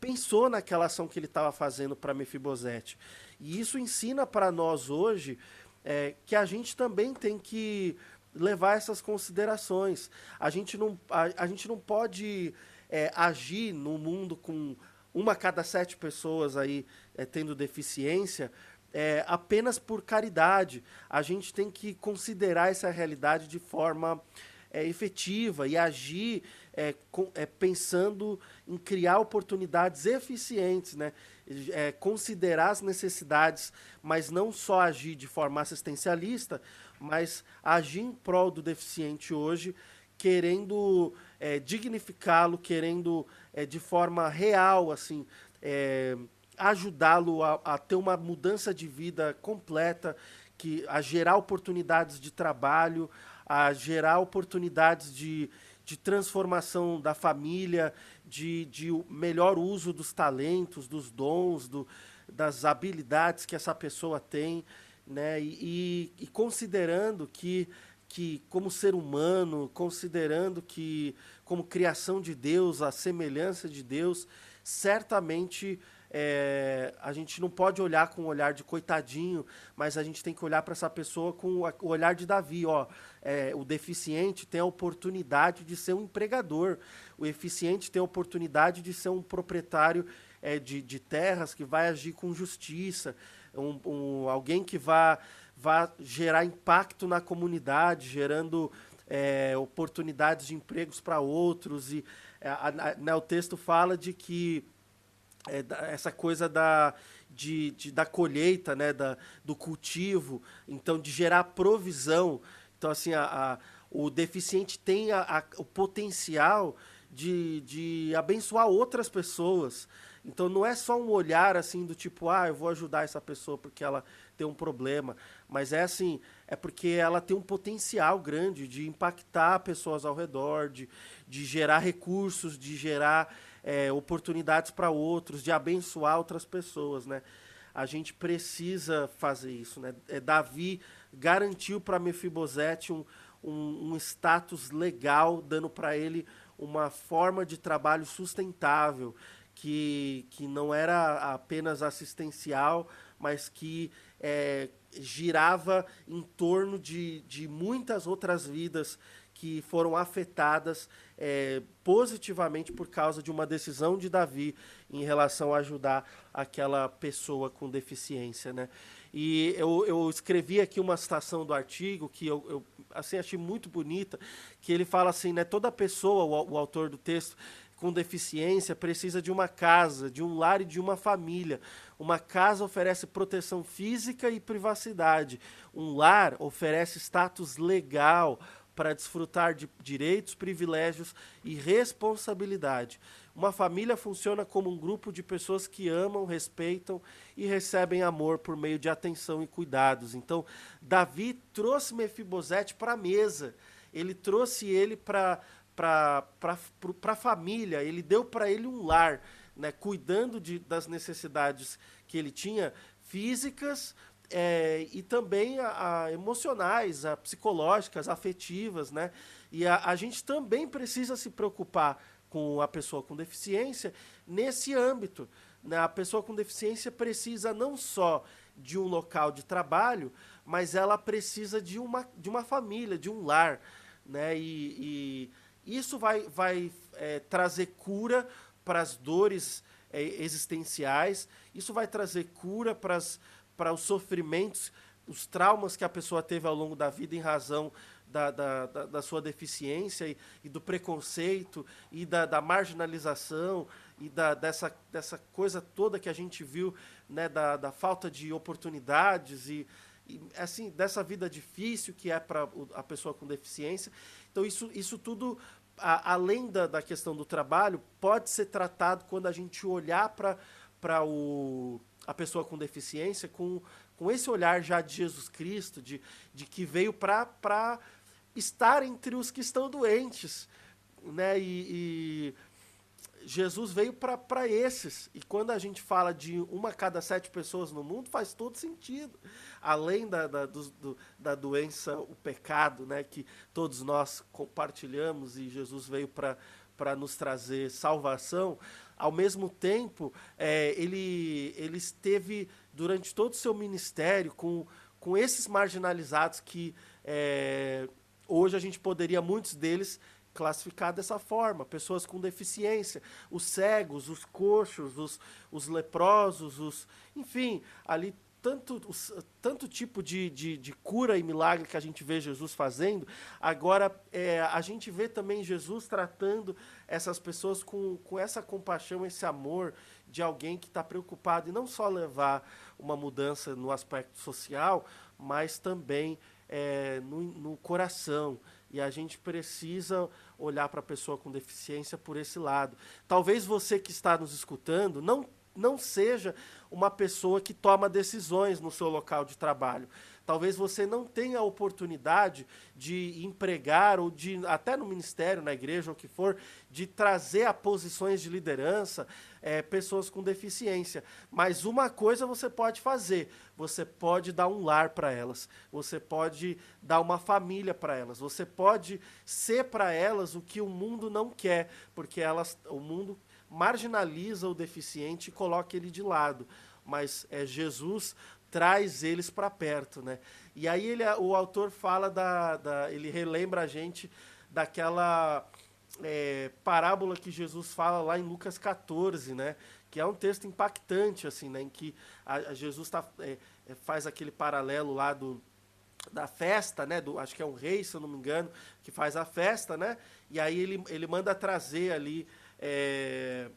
[SPEAKER 1] pensou naquela ação que ele estava fazendo para Mefibosete. E isso ensina para nós hoje é, que a gente também tem que levar essas considerações. A gente não, a, a gente não pode é, agir no mundo com uma cada sete pessoas aí é, tendo deficiência é, apenas por caridade. A gente tem que considerar essa realidade de forma é, efetiva e agir é, com, é, pensando em criar oportunidades eficientes, né? É, considerar as necessidades, mas não só agir de forma assistencialista, mas agir em prol do deficiente hoje, querendo é, dignificá-lo, querendo é, de forma real, assim, é, ajudá-lo a, a ter uma mudança de vida completa, que a gerar oportunidades de trabalho, a gerar oportunidades de, de transformação da família, de, de melhor uso dos talentos, dos dons, do, das habilidades que essa pessoa tem, né? E, e, e, considerando que, que, como ser humano, considerando que, como criação de Deus, a semelhança de Deus, certamente é, a gente não pode olhar com o olhar de coitadinho, mas a gente tem que olhar para essa pessoa com o olhar de Davi. Ó, é, o deficiente tem a oportunidade de ser um empregador, o eficiente tem a oportunidade de ser um proprietário é, de, de terras que vai agir com justiça, um, um, alguém que vai, vai gerar impacto na comunidade, gerando é, oportunidades de empregos para outros. E é, a, a, né, o texto fala de que é, essa coisa da, de, de, da colheita, né, da, do cultivo, então de gerar provisão. Então, assim, a, a o deficiente tem a, a, o potencial de, de abençoar outras pessoas. Então não é só um olhar assim do tipo, ah, eu vou ajudar essa pessoa porque ela tem um problema, mas é assim, é porque ela tem um potencial grande de impactar pessoas ao redor, de, de gerar recursos, de gerar é, oportunidades para outros, de abençoar outras pessoas, né? A gente precisa fazer isso, né? É, Davi garantiu para Mefibosete um, um, um status legal, dando para ele uma forma de trabalho sustentável, que, que não era apenas assistencial, mas que é, girava em torno de, de muitas outras vidas que foram afetadas é, positivamente por causa de uma decisão de Davi em relação a ajudar aquela pessoa com deficiência, né? E eu, eu escrevi aqui uma citação do artigo que eu, eu assim achei muito bonita, que ele fala assim, né? Toda pessoa, o, o autor do texto, com deficiência precisa de uma casa, de um lar e de uma família. Uma casa oferece proteção física e privacidade. Um lar oferece status legal para desfrutar de direitos, privilégios e responsabilidade. Uma família funciona como um grupo de pessoas que amam, respeitam e recebem amor por meio de atenção e cuidados. Então, Davi trouxe Mefibosete para a mesa. Ele trouxe ele para para a família, ele deu para ele um lar, né, cuidando de, das necessidades que ele tinha físicas é, e também a, a emocionais, a psicológicas, afetivas. Né? E a, a gente também precisa se preocupar com a pessoa com deficiência nesse âmbito. Né? A pessoa com deficiência precisa não só de um local de trabalho, mas ela precisa de uma, de uma família, de um lar. Né? e, e isso vai, vai é, trazer cura para as dores é, existenciais, isso vai trazer cura para, as, para os sofrimentos, os traumas que a pessoa teve ao longo da vida em razão da, da, da, da sua deficiência e, e, do preconceito e da, da marginalização e da, dessa, dessa coisa toda que a gente viu, né, da, da falta de oportunidades e, e assim dessa vida difícil que é para a pessoa com deficiência. Então, isso, isso tudo, a, além da, da questão do trabalho, pode ser tratado quando a gente olhar para a pessoa com deficiência com, com esse olhar já de Jesus Cristo, de, de que veio para estar entre os que estão doentes. Né? E, e Jesus veio para esses. E quando a gente fala de uma cada sete pessoas no mundo, faz todo sentido. Além da, da, do, da doença, o pecado, né, que todos nós compartilhamos e Jesus veio para nos trazer salvação, ao mesmo tempo, é, ele, ele esteve durante todo o seu ministério com, com esses marginalizados que é, hoje a gente poderia, muitos deles, classificar dessa forma, pessoas com deficiência, os cegos, os coxos, os, os leprosos, os, enfim, ali tanto, tanto tipo de, de, de, cura e milagre que a gente vê Jesus fazendo, agora é, a gente vê também Jesus tratando essas pessoas com, com essa compaixão, esse amor de alguém que está preocupado em não só levar uma mudança no aspecto social, mas também é, no, no coração, e a gente precisa olhar para a pessoa com deficiência por esse lado. Talvez você que está nos escutando não, não seja uma pessoa que toma decisões no seu local de trabalho. Talvez você não tenha a oportunidade de empregar ou de até no ministério, na igreja, ou o que for, de trazer a posições de liderança é, pessoas com deficiência. Mas uma coisa você pode fazer: você pode dar um lar para elas, você pode dar uma família para elas, você pode ser para elas o que o mundo não quer, porque elas, o mundo marginaliza o deficiente e coloca ele de lado. Mas é Jesus traz eles para perto, né? E aí ele, o autor fala da, da ele relembra a gente daquela é, parábola que Jesus fala lá em Lucas 14, né? Que é um texto impactante, assim, né? Em que a, a Jesus tá, é, é, faz aquele paralelo lá do, da festa, né? Do, acho que é um rei, se eu não me engano, que faz a festa, né? E aí ele, ele manda trazer ali é,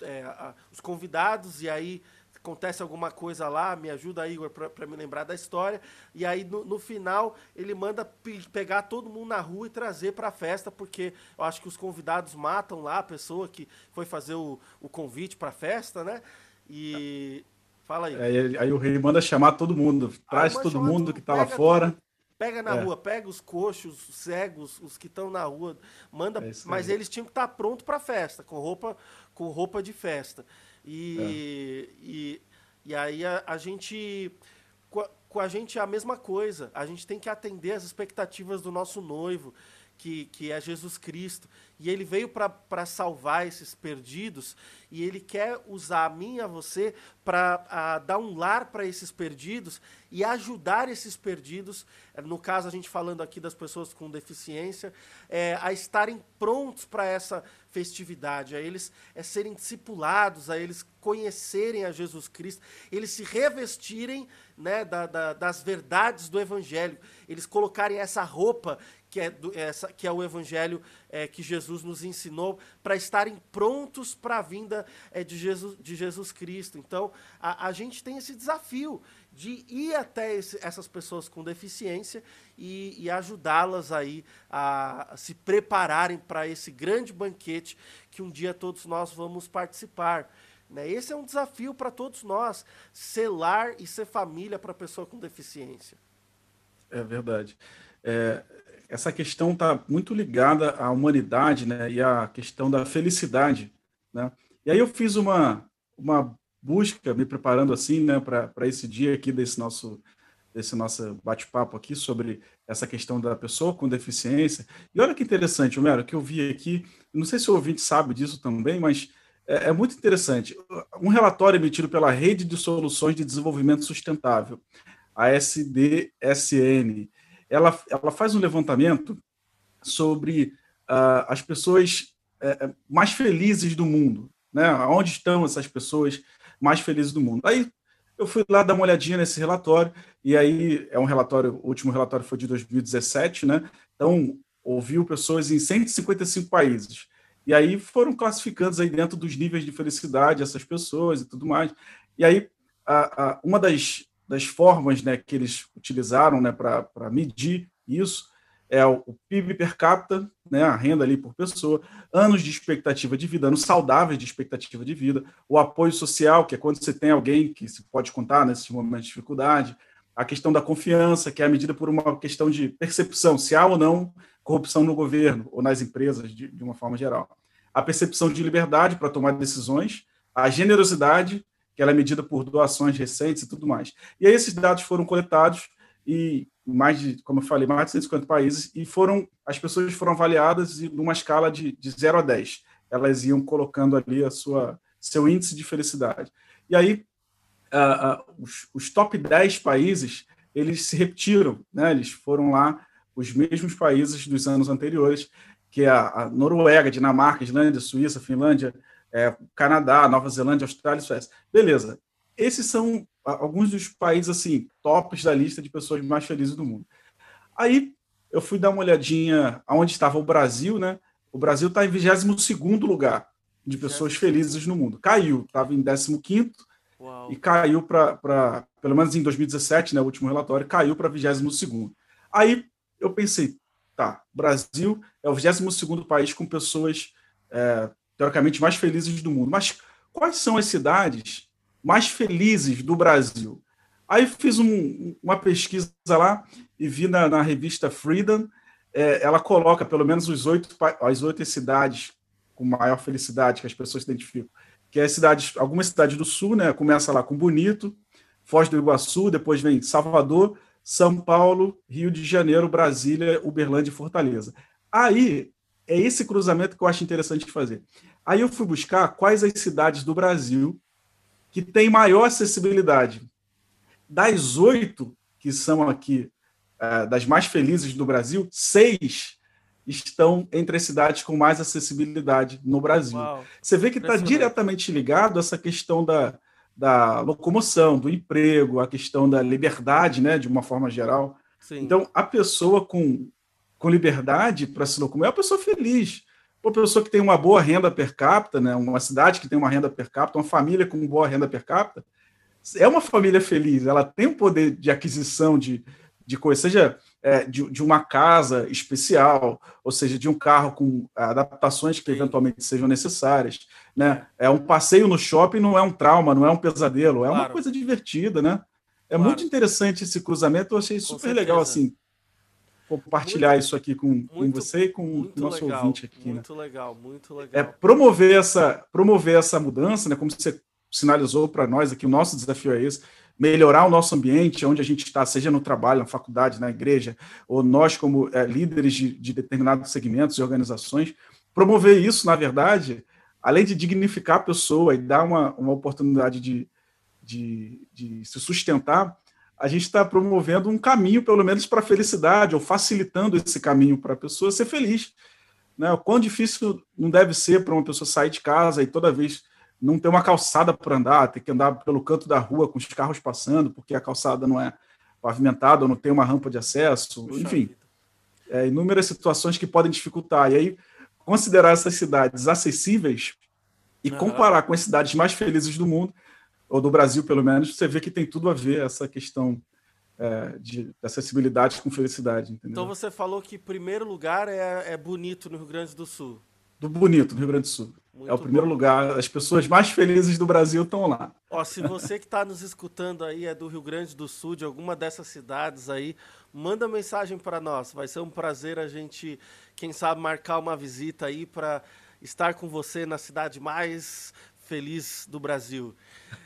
[SPEAKER 1] é, a, os convidados e aí acontece alguma coisa lá, me ajuda, Igor, para me lembrar da história. E aí, no, no final, ele manda pegar todo mundo na rua e trazer para a festa, porque eu acho que os convidados matam lá a pessoa que foi fazer o, o convite para a festa, né? E. Fala aí.
[SPEAKER 2] aí. aí. o rei manda chamar todo mundo, traz todo mundo que está lá fora.
[SPEAKER 1] Pega na é. rua, pega os coxos, os cegos, os que estão na rua, manda. É mas eles tinham que estar tá pronto para a festa, com roupa, com roupa de festa. E, é. e, e aí a, a gente. Com a, com a gente é a mesma coisa. A gente tem que atender as expectativas do nosso noivo que, que é Jesus Cristo. E ele veio para salvar esses perdidos, e ele quer usar a mim e a você para dar um lar para esses perdidos e ajudar esses perdidos, no caso a gente falando aqui das pessoas com deficiência, é, a estarem prontos para essa festividade, a eles é, serem discipulados, a eles conhecerem a Jesus Cristo, eles se revestirem né, da, da, das verdades do Evangelho, eles colocarem essa roupa que é, do, essa, que é o evangelho é, que Jesus nos ensinou, para estarem prontos para a vinda é, de, Jesus, de Jesus Cristo. Então, a, a gente tem esse desafio de ir até esse, essas pessoas com deficiência e, e ajudá-las aí a, a se prepararem para esse grande banquete que um dia todos nós vamos participar. Né? Esse é um desafio para todos nós, selar e ser família para a pessoa com deficiência.
[SPEAKER 2] É verdade. É, essa questão está muito ligada à humanidade né, e à questão da felicidade. Né? E aí eu fiz uma, uma busca, me preparando assim né, para esse dia aqui desse nosso, desse nosso bate-papo aqui sobre essa questão da pessoa com deficiência. E olha que interessante, Homero, que eu vi aqui, não sei se o ouvinte sabe disso também, mas é, é muito interessante. Um relatório emitido pela Rede de Soluções de Desenvolvimento Sustentável, a SDSN, ela, ela faz um levantamento sobre uh, as pessoas uh, mais felizes do mundo, né? Onde estão essas pessoas mais felizes do mundo? Aí eu fui lá dar uma olhadinha nesse relatório e aí é um relatório, o último relatório foi de 2017, né? Então ouviu pessoas em 155 países. E aí foram classificando aí dentro dos níveis de felicidade essas pessoas e tudo mais. E aí a, a, uma das das formas né, que eles utilizaram né, para medir isso é o, PIB per capita, né, a renda ali por pessoa, anos de expectativa de vida, anos saudáveis de expectativa de vida, o apoio social, que é quando você tem alguém que se pode contar nesses momentos de dificuldade, a questão da confiança, que é medida por uma questão de percepção, se há ou não corrupção no governo ou nas empresas, de, de uma forma geral. A percepção de liberdade para tomar decisões, a generosidade que ela é medida por doações recentes e tudo mais. E aí esses dados foram coletados e mais de, como eu falei, mais de 150 países e foram as pessoas foram avaliadas numa escala de, de 0 a 10. Elas iam colocando ali a sua seu índice de felicidade. E aí uh, uh, os, os, top 10 países, eles se repetiram, né? Eles foram lá os mesmos países dos anos anteriores, que é a, a Noruega, Dinamarca, Islândia, Suíça, Finlândia, é, Canadá, Nova Zelândia, Austrália Suécia. Beleza. Esses são alguns dos países assim tops da lista de pessoas mais felizes do mundo. Aí eu fui dar uma olhadinha aonde estava o Brasil, né? O Brasil está em 22 lugar de pessoas felizes no mundo. Caiu, estava em 15 e caiu para, pelo menos em 2017, né, o último relatório, caiu para 22. Aí eu pensei, tá, Brasil é o 22 país com pessoas é, teoricamente mais felizes do mundo. Mas quais são as cidades mais felizes do Brasil? Aí fiz um, uma pesquisa lá e vi na, na revista Freedom, é, ela coloca pelo menos os oito, as oito cidades com maior felicidade que as pessoas se identificam, que é cidades, algumas cidades do sul, né? Começa lá com Bonito, Foz do Iguaçu, depois vem Salvador, São Paulo, Rio de Janeiro, Brasília, Uberlândia e Fortaleza. Aí é esse cruzamento que eu acho interessante de fazer. Aí eu fui buscar quais as cidades do Brasil que têm maior acessibilidade. Das oito que são aqui, é, das mais felizes do Brasil, seis estão entre as cidades com mais acessibilidade no Brasil. Uau, Você vê que está diretamente ligado a essa questão da, da locomoção, do emprego, a questão da liberdade, né, de uma forma geral. Sim. Então, a pessoa com com liberdade para se locomover, é uma pessoa feliz. Uma pessoa que tem uma boa renda per capita, né, uma cidade que tem uma renda per capita, uma família com boa renda per capita, é uma família feliz, ela tem o poder de aquisição de, de coisa, seja é, de, de, uma casa especial, ou seja, de um carro com adaptações que eventualmente sejam necessárias. Né? É um passeio no shopping, não é um trauma, não é um pesadelo, é claro. uma coisa divertida, né? É claro. muito interessante esse cruzamento, eu achei super legal assim compartilhar muito, isso aqui com, muito, com você e com o nosso
[SPEAKER 1] legal,
[SPEAKER 2] ouvinte aqui.
[SPEAKER 1] Muito
[SPEAKER 2] né?
[SPEAKER 1] legal, muito legal.
[SPEAKER 2] É promover essa, promover essa mudança, né? Como você sinalizou para nós aqui, o nosso desafio é esse, melhorar o nosso ambiente, onde a gente está, seja no trabalho, na faculdade, na igreja, ou nós como é, líderes de, de determinados segmentos e organizações, promover isso, na verdade, além de dignificar a pessoa e dar uma, uma oportunidade de, de, de se sustentar, a gente está promovendo um caminho, pelo menos, para a felicidade, ou facilitando esse caminho para a pessoa ser feliz. Né? O quão difícil não deve ser para uma pessoa sair de casa e toda vez não ter uma calçada para andar, ter que andar pelo canto da rua com os carros passando, porque a calçada não é pavimentada ou não tem uma rampa de acesso, Puxa enfim, é, inúmeras situações que podem dificultar. E aí, considerar essas cidades acessíveis e uhum. comparar com as cidades mais felizes do mundo, ou do Brasil pelo menos, você vê que tem tudo a ver essa questão é, de acessibilidade com felicidade. Entendeu?
[SPEAKER 1] Então você falou que primeiro lugar é, é bonito no Rio Grande do Sul.
[SPEAKER 2] Do bonito no Rio Grande do Sul. Muito é o primeiro bom. lugar. As pessoas mais felizes do Brasil estão lá.
[SPEAKER 1] Ó, se você que está nos escutando aí é do Rio Grande do Sul, de alguma dessas cidades aí, manda mensagem para nós. Vai ser um prazer a gente, quem sabe, marcar uma visita aí para estar com você na cidade mais feliz do Brasil.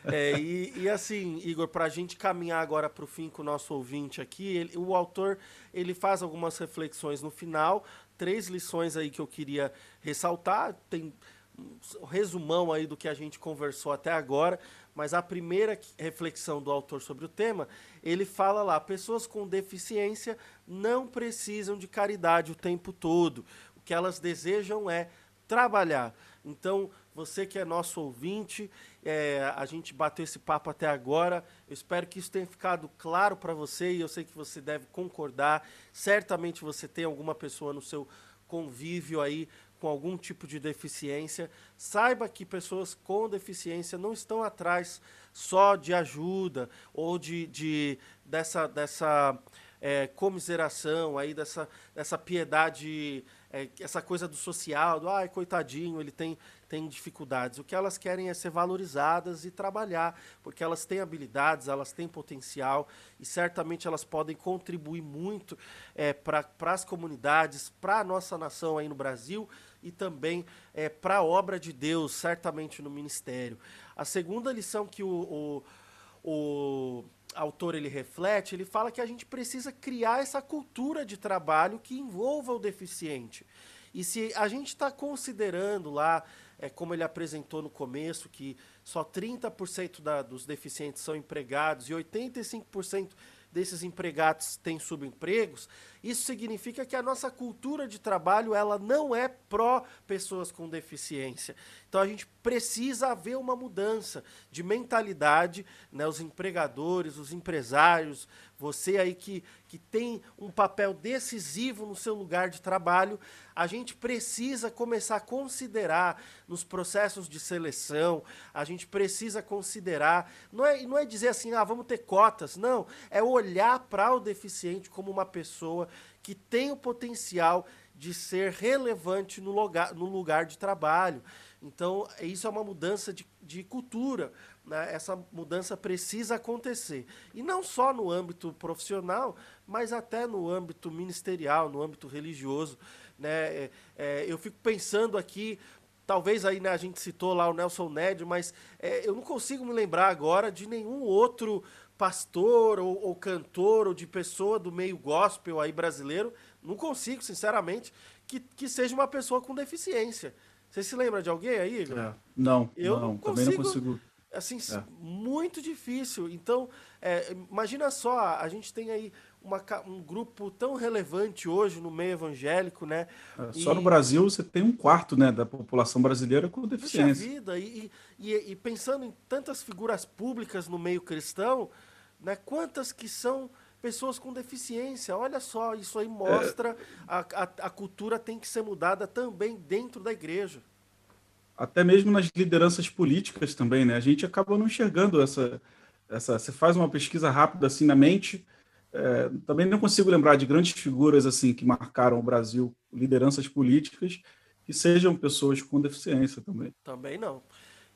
[SPEAKER 1] É, e, e, assim, Igor, para a gente caminhar agora para o fim com o nosso ouvinte aqui, ele, o autor ele faz algumas reflexões no final, três lições aí que eu queria ressaltar. Tem um resumão aí do que a gente conversou até agora, mas a primeira reflexão do autor sobre o tema, ele fala lá: pessoas com deficiência não precisam de caridade o tempo todo. O que elas desejam é trabalhar. Então, você que é nosso ouvinte, é, a gente bateu esse papo até agora. Eu espero que isso tenha ficado claro para você e eu sei que você deve concordar. Certamente você tem alguma pessoa no seu convívio aí com algum tipo de deficiência, saiba que pessoas com deficiência não estão atrás só de ajuda ou de, de dessa, dessa é, comiseração, aí dessa, dessa piedade, é, essa coisa do social, do ai, coitadinho, ele tem, tem dificuldades. O que elas querem é ser valorizadas e trabalhar, porque elas têm habilidades, elas têm potencial e certamente elas podem contribuir muito é, para as comunidades, para a nossa nação aí no Brasil e também é, para a obra de Deus, certamente no ministério. A segunda lição que o, o, o autor ele reflete, ele fala que a gente precisa criar essa cultura de trabalho que envolva o deficiente. E se a gente está considerando lá, é, como ele apresentou no começo, que só 30% da, dos deficientes são empregados e 85% desses empregados têm subempregos, isso significa que a nossa cultura de trabalho ela não é pró pessoas com deficiência. Então a gente precisa haver uma mudança de mentalidade, né? Os empregadores, os empresários, você aí que, que tem um papel decisivo no seu lugar de trabalho, a gente precisa começar a considerar nos processos de seleção, a gente precisa considerar, não é, não é dizer assim, ah, vamos ter cotas, não, é olhar para o deficiente como uma pessoa que tem o potencial de ser relevante no lugar, no lugar de trabalho. Então, isso é uma mudança de, de cultura. Né? Essa mudança precisa acontecer. E não só no âmbito profissional, mas até no âmbito ministerial, no âmbito religioso. Né? É, é, eu fico pensando aqui, talvez aí né, a gente citou lá o Nelson Ned, mas é, eu não consigo me lembrar agora de nenhum outro pastor ou, ou, cantor ou de pessoa do meio gospel aí brasileiro, não consigo, sinceramente, que, que seja uma pessoa com deficiência. Você se lembra de alguém aí, Igor?
[SPEAKER 2] É, não, eu não, não consigo, também não consigo.
[SPEAKER 1] Assim, é. muito difícil. Então, é, imagina só, a gente tem aí uma, um grupo tão relevante hoje no meio evangélico, né?
[SPEAKER 2] É, só e... no Brasil você tem um quarto né, da população brasileira com deficiência.
[SPEAKER 1] Puxa vida, e, e, e pensando em tantas figuras públicas no meio cristão, né, quantas que são pessoas com deficiência. Olha só, isso aí mostra é... a, a, a cultura tem que ser mudada também dentro da igreja.
[SPEAKER 2] Até mesmo nas lideranças políticas também, né? A gente acaba não enxergando essa, essa, você faz uma pesquisa rápida assim na mente, é, também não consigo lembrar de grandes figuras assim que marcaram o Brasil, lideranças políticas, que sejam pessoas com deficiência também.
[SPEAKER 1] Também não.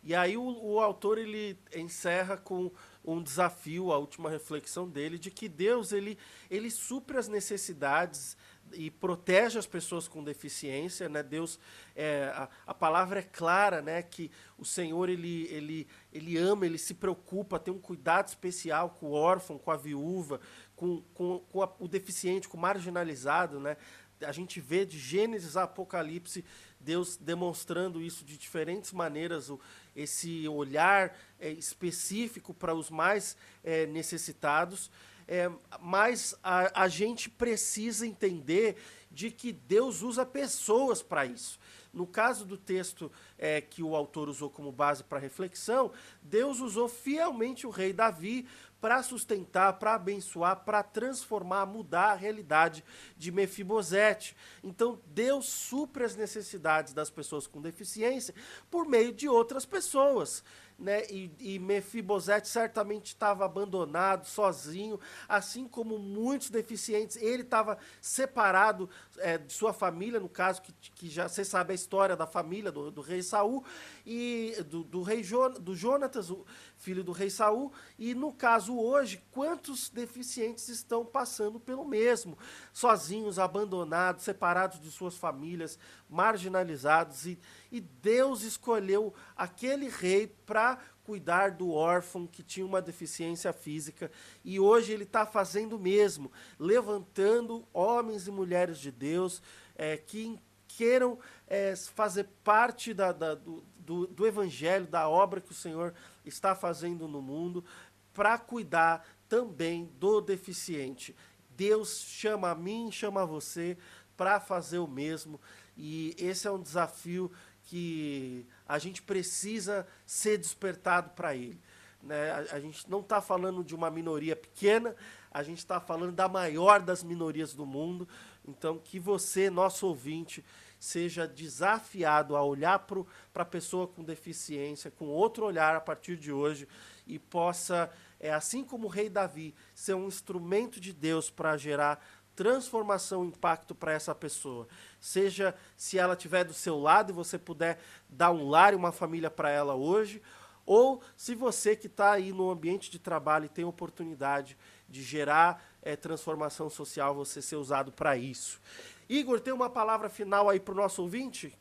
[SPEAKER 1] E aí o, o autor ele encerra com um desafio, a última reflexão dele, de que Deus ele, ele supre as necessidades e protege as pessoas com deficiência, né? Deus, é, a, a, palavra é clara, né? Que o Senhor ele, ele, ele ama, ele se preocupa, tem um cuidado especial com o órfão, com a viúva, com, com, com a, o deficiente, com o marginalizado, né? A gente vê de Gênesis a Apocalipse Deus demonstrando isso de diferentes maneiras, o, esse olhar é, específico para os mais é, necessitados. É, mas a, a gente precisa entender de que Deus usa pessoas para isso. No caso do texto é, que o autor usou como base para reflexão, Deus usou fielmente o rei Davi para sustentar, para abençoar, para transformar, mudar a realidade de Mefibosete. Então, Deus supre as necessidades das pessoas com deficiência por meio de outras pessoas né? E, e Mefibosete certamente estava abandonado, sozinho, assim como muitos deficientes. Ele estava separado é, de sua família, no caso que, que já você sabe a história da família do, do rei Saul e do, do rei jo, do Jonatas, o filho do rei Saul. E no caso hoje, quantos deficientes estão passando pelo mesmo, sozinhos, abandonados, separados de suas famílias, marginalizados e e Deus escolheu aquele rei para cuidar do órfão que tinha uma deficiência física. E hoje ele está fazendo o mesmo, levantando homens e mulheres de Deus é, que queiram é, fazer parte da, da, do, do, do evangelho, da obra que o Senhor está fazendo no mundo, para cuidar também do deficiente. Deus chama a mim, chama a você para fazer o mesmo. E esse é um desafio que a gente precisa ser despertado para ele. Né? A, a, gente não está falando de uma minoria pequena, a gente está falando da maior das minorias do mundo. Então, que você, nosso ouvinte, seja desafiado a olhar para a pessoa com deficiência com outro olhar a partir de hoje e possa, é, assim como o rei Davi, ser um instrumento de Deus para gerar transformação, impacto para essa pessoa. Seja se ela estiver do seu lado e você puder dar um lar e uma família para ela hoje, ou se você que está aí no ambiente de trabalho e tem oportunidade de gerar é, transformação social, você ser usado para isso. Igor, tem uma palavra final aí para o nosso ouvinte?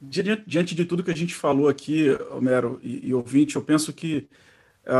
[SPEAKER 2] Diante de tudo que a gente falou aqui, Homero e, e ouvinte, eu penso que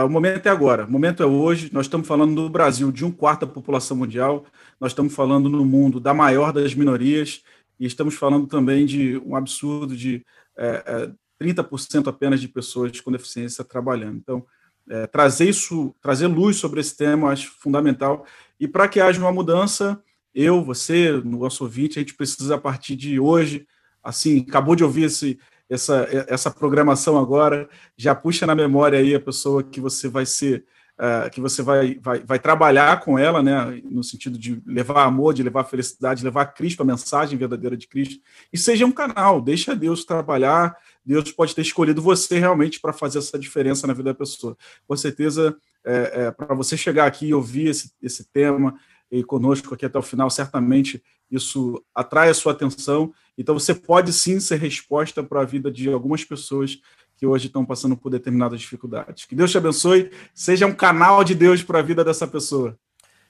[SPEAKER 2] o momento é agora, o momento é hoje. Nós estamos falando no Brasil de um quarto da população mundial, nós estamos falando no mundo da maior das minorias, e estamos falando também de um absurdo de é, é, 30% apenas de pessoas com deficiência trabalhando. Então, é, trazer isso, trazer luz sobre esse tema, acho fundamental. E para que haja uma mudança, eu, você, no nosso ouvinte, a gente precisa, a partir de hoje, assim, acabou de ouvir esse essa, essa programação agora, já puxa na memória aí a pessoa que você vai ser, uh, que você vai, vai, vai trabalhar com ela, né, no sentido de levar amor, de levar felicidade, de levar Cristo, a mensagem verdadeira de Cristo, e seja um canal, deixa Deus trabalhar, Deus pode ter escolhido você realmente para fazer essa diferença na vida da pessoa. Com certeza, é, é, para você chegar aqui e ouvir esse, esse tema, e conosco aqui até o final, certamente isso atrai a sua atenção. Então, você pode sim ser resposta para a vida de algumas pessoas que hoje estão passando por determinadas dificuldades. Que Deus te abençoe, seja um canal de Deus para a vida dessa pessoa.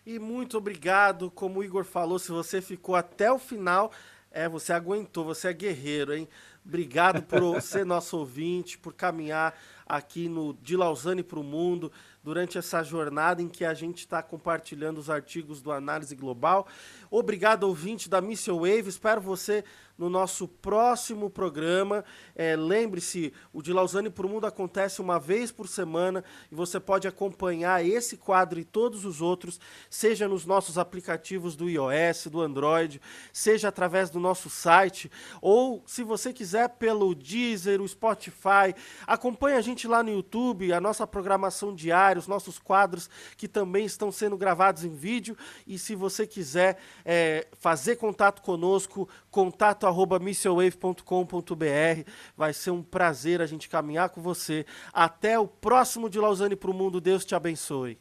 [SPEAKER 1] E muito obrigado, como o Igor falou, se você ficou até o final, é, você aguentou, você é guerreiro, hein? Obrigado por ser nosso ouvinte, por caminhar aqui no De Lausanne para o Mundo durante essa jornada em que a gente está compartilhando os artigos do Análise Global. Obrigado, ouvinte da Missile Wave. Espero você no nosso próximo programa. É, Lembre-se, o de Lausanne para o Mundo acontece uma vez por semana e você pode acompanhar esse quadro e todos os outros, seja nos nossos aplicativos do iOS, do Android, seja através do nosso site, ou se você quiser pelo Deezer, o Spotify. Acompanhe a gente lá no YouTube, a nossa programação diária vários nossos quadros que também estão sendo gravados em vídeo. E se você quiser é, fazer contato conosco, contato arroba missionwave.com.br. Vai ser um prazer a gente caminhar com você. Até o próximo de Lausanne para o Mundo. Deus te abençoe.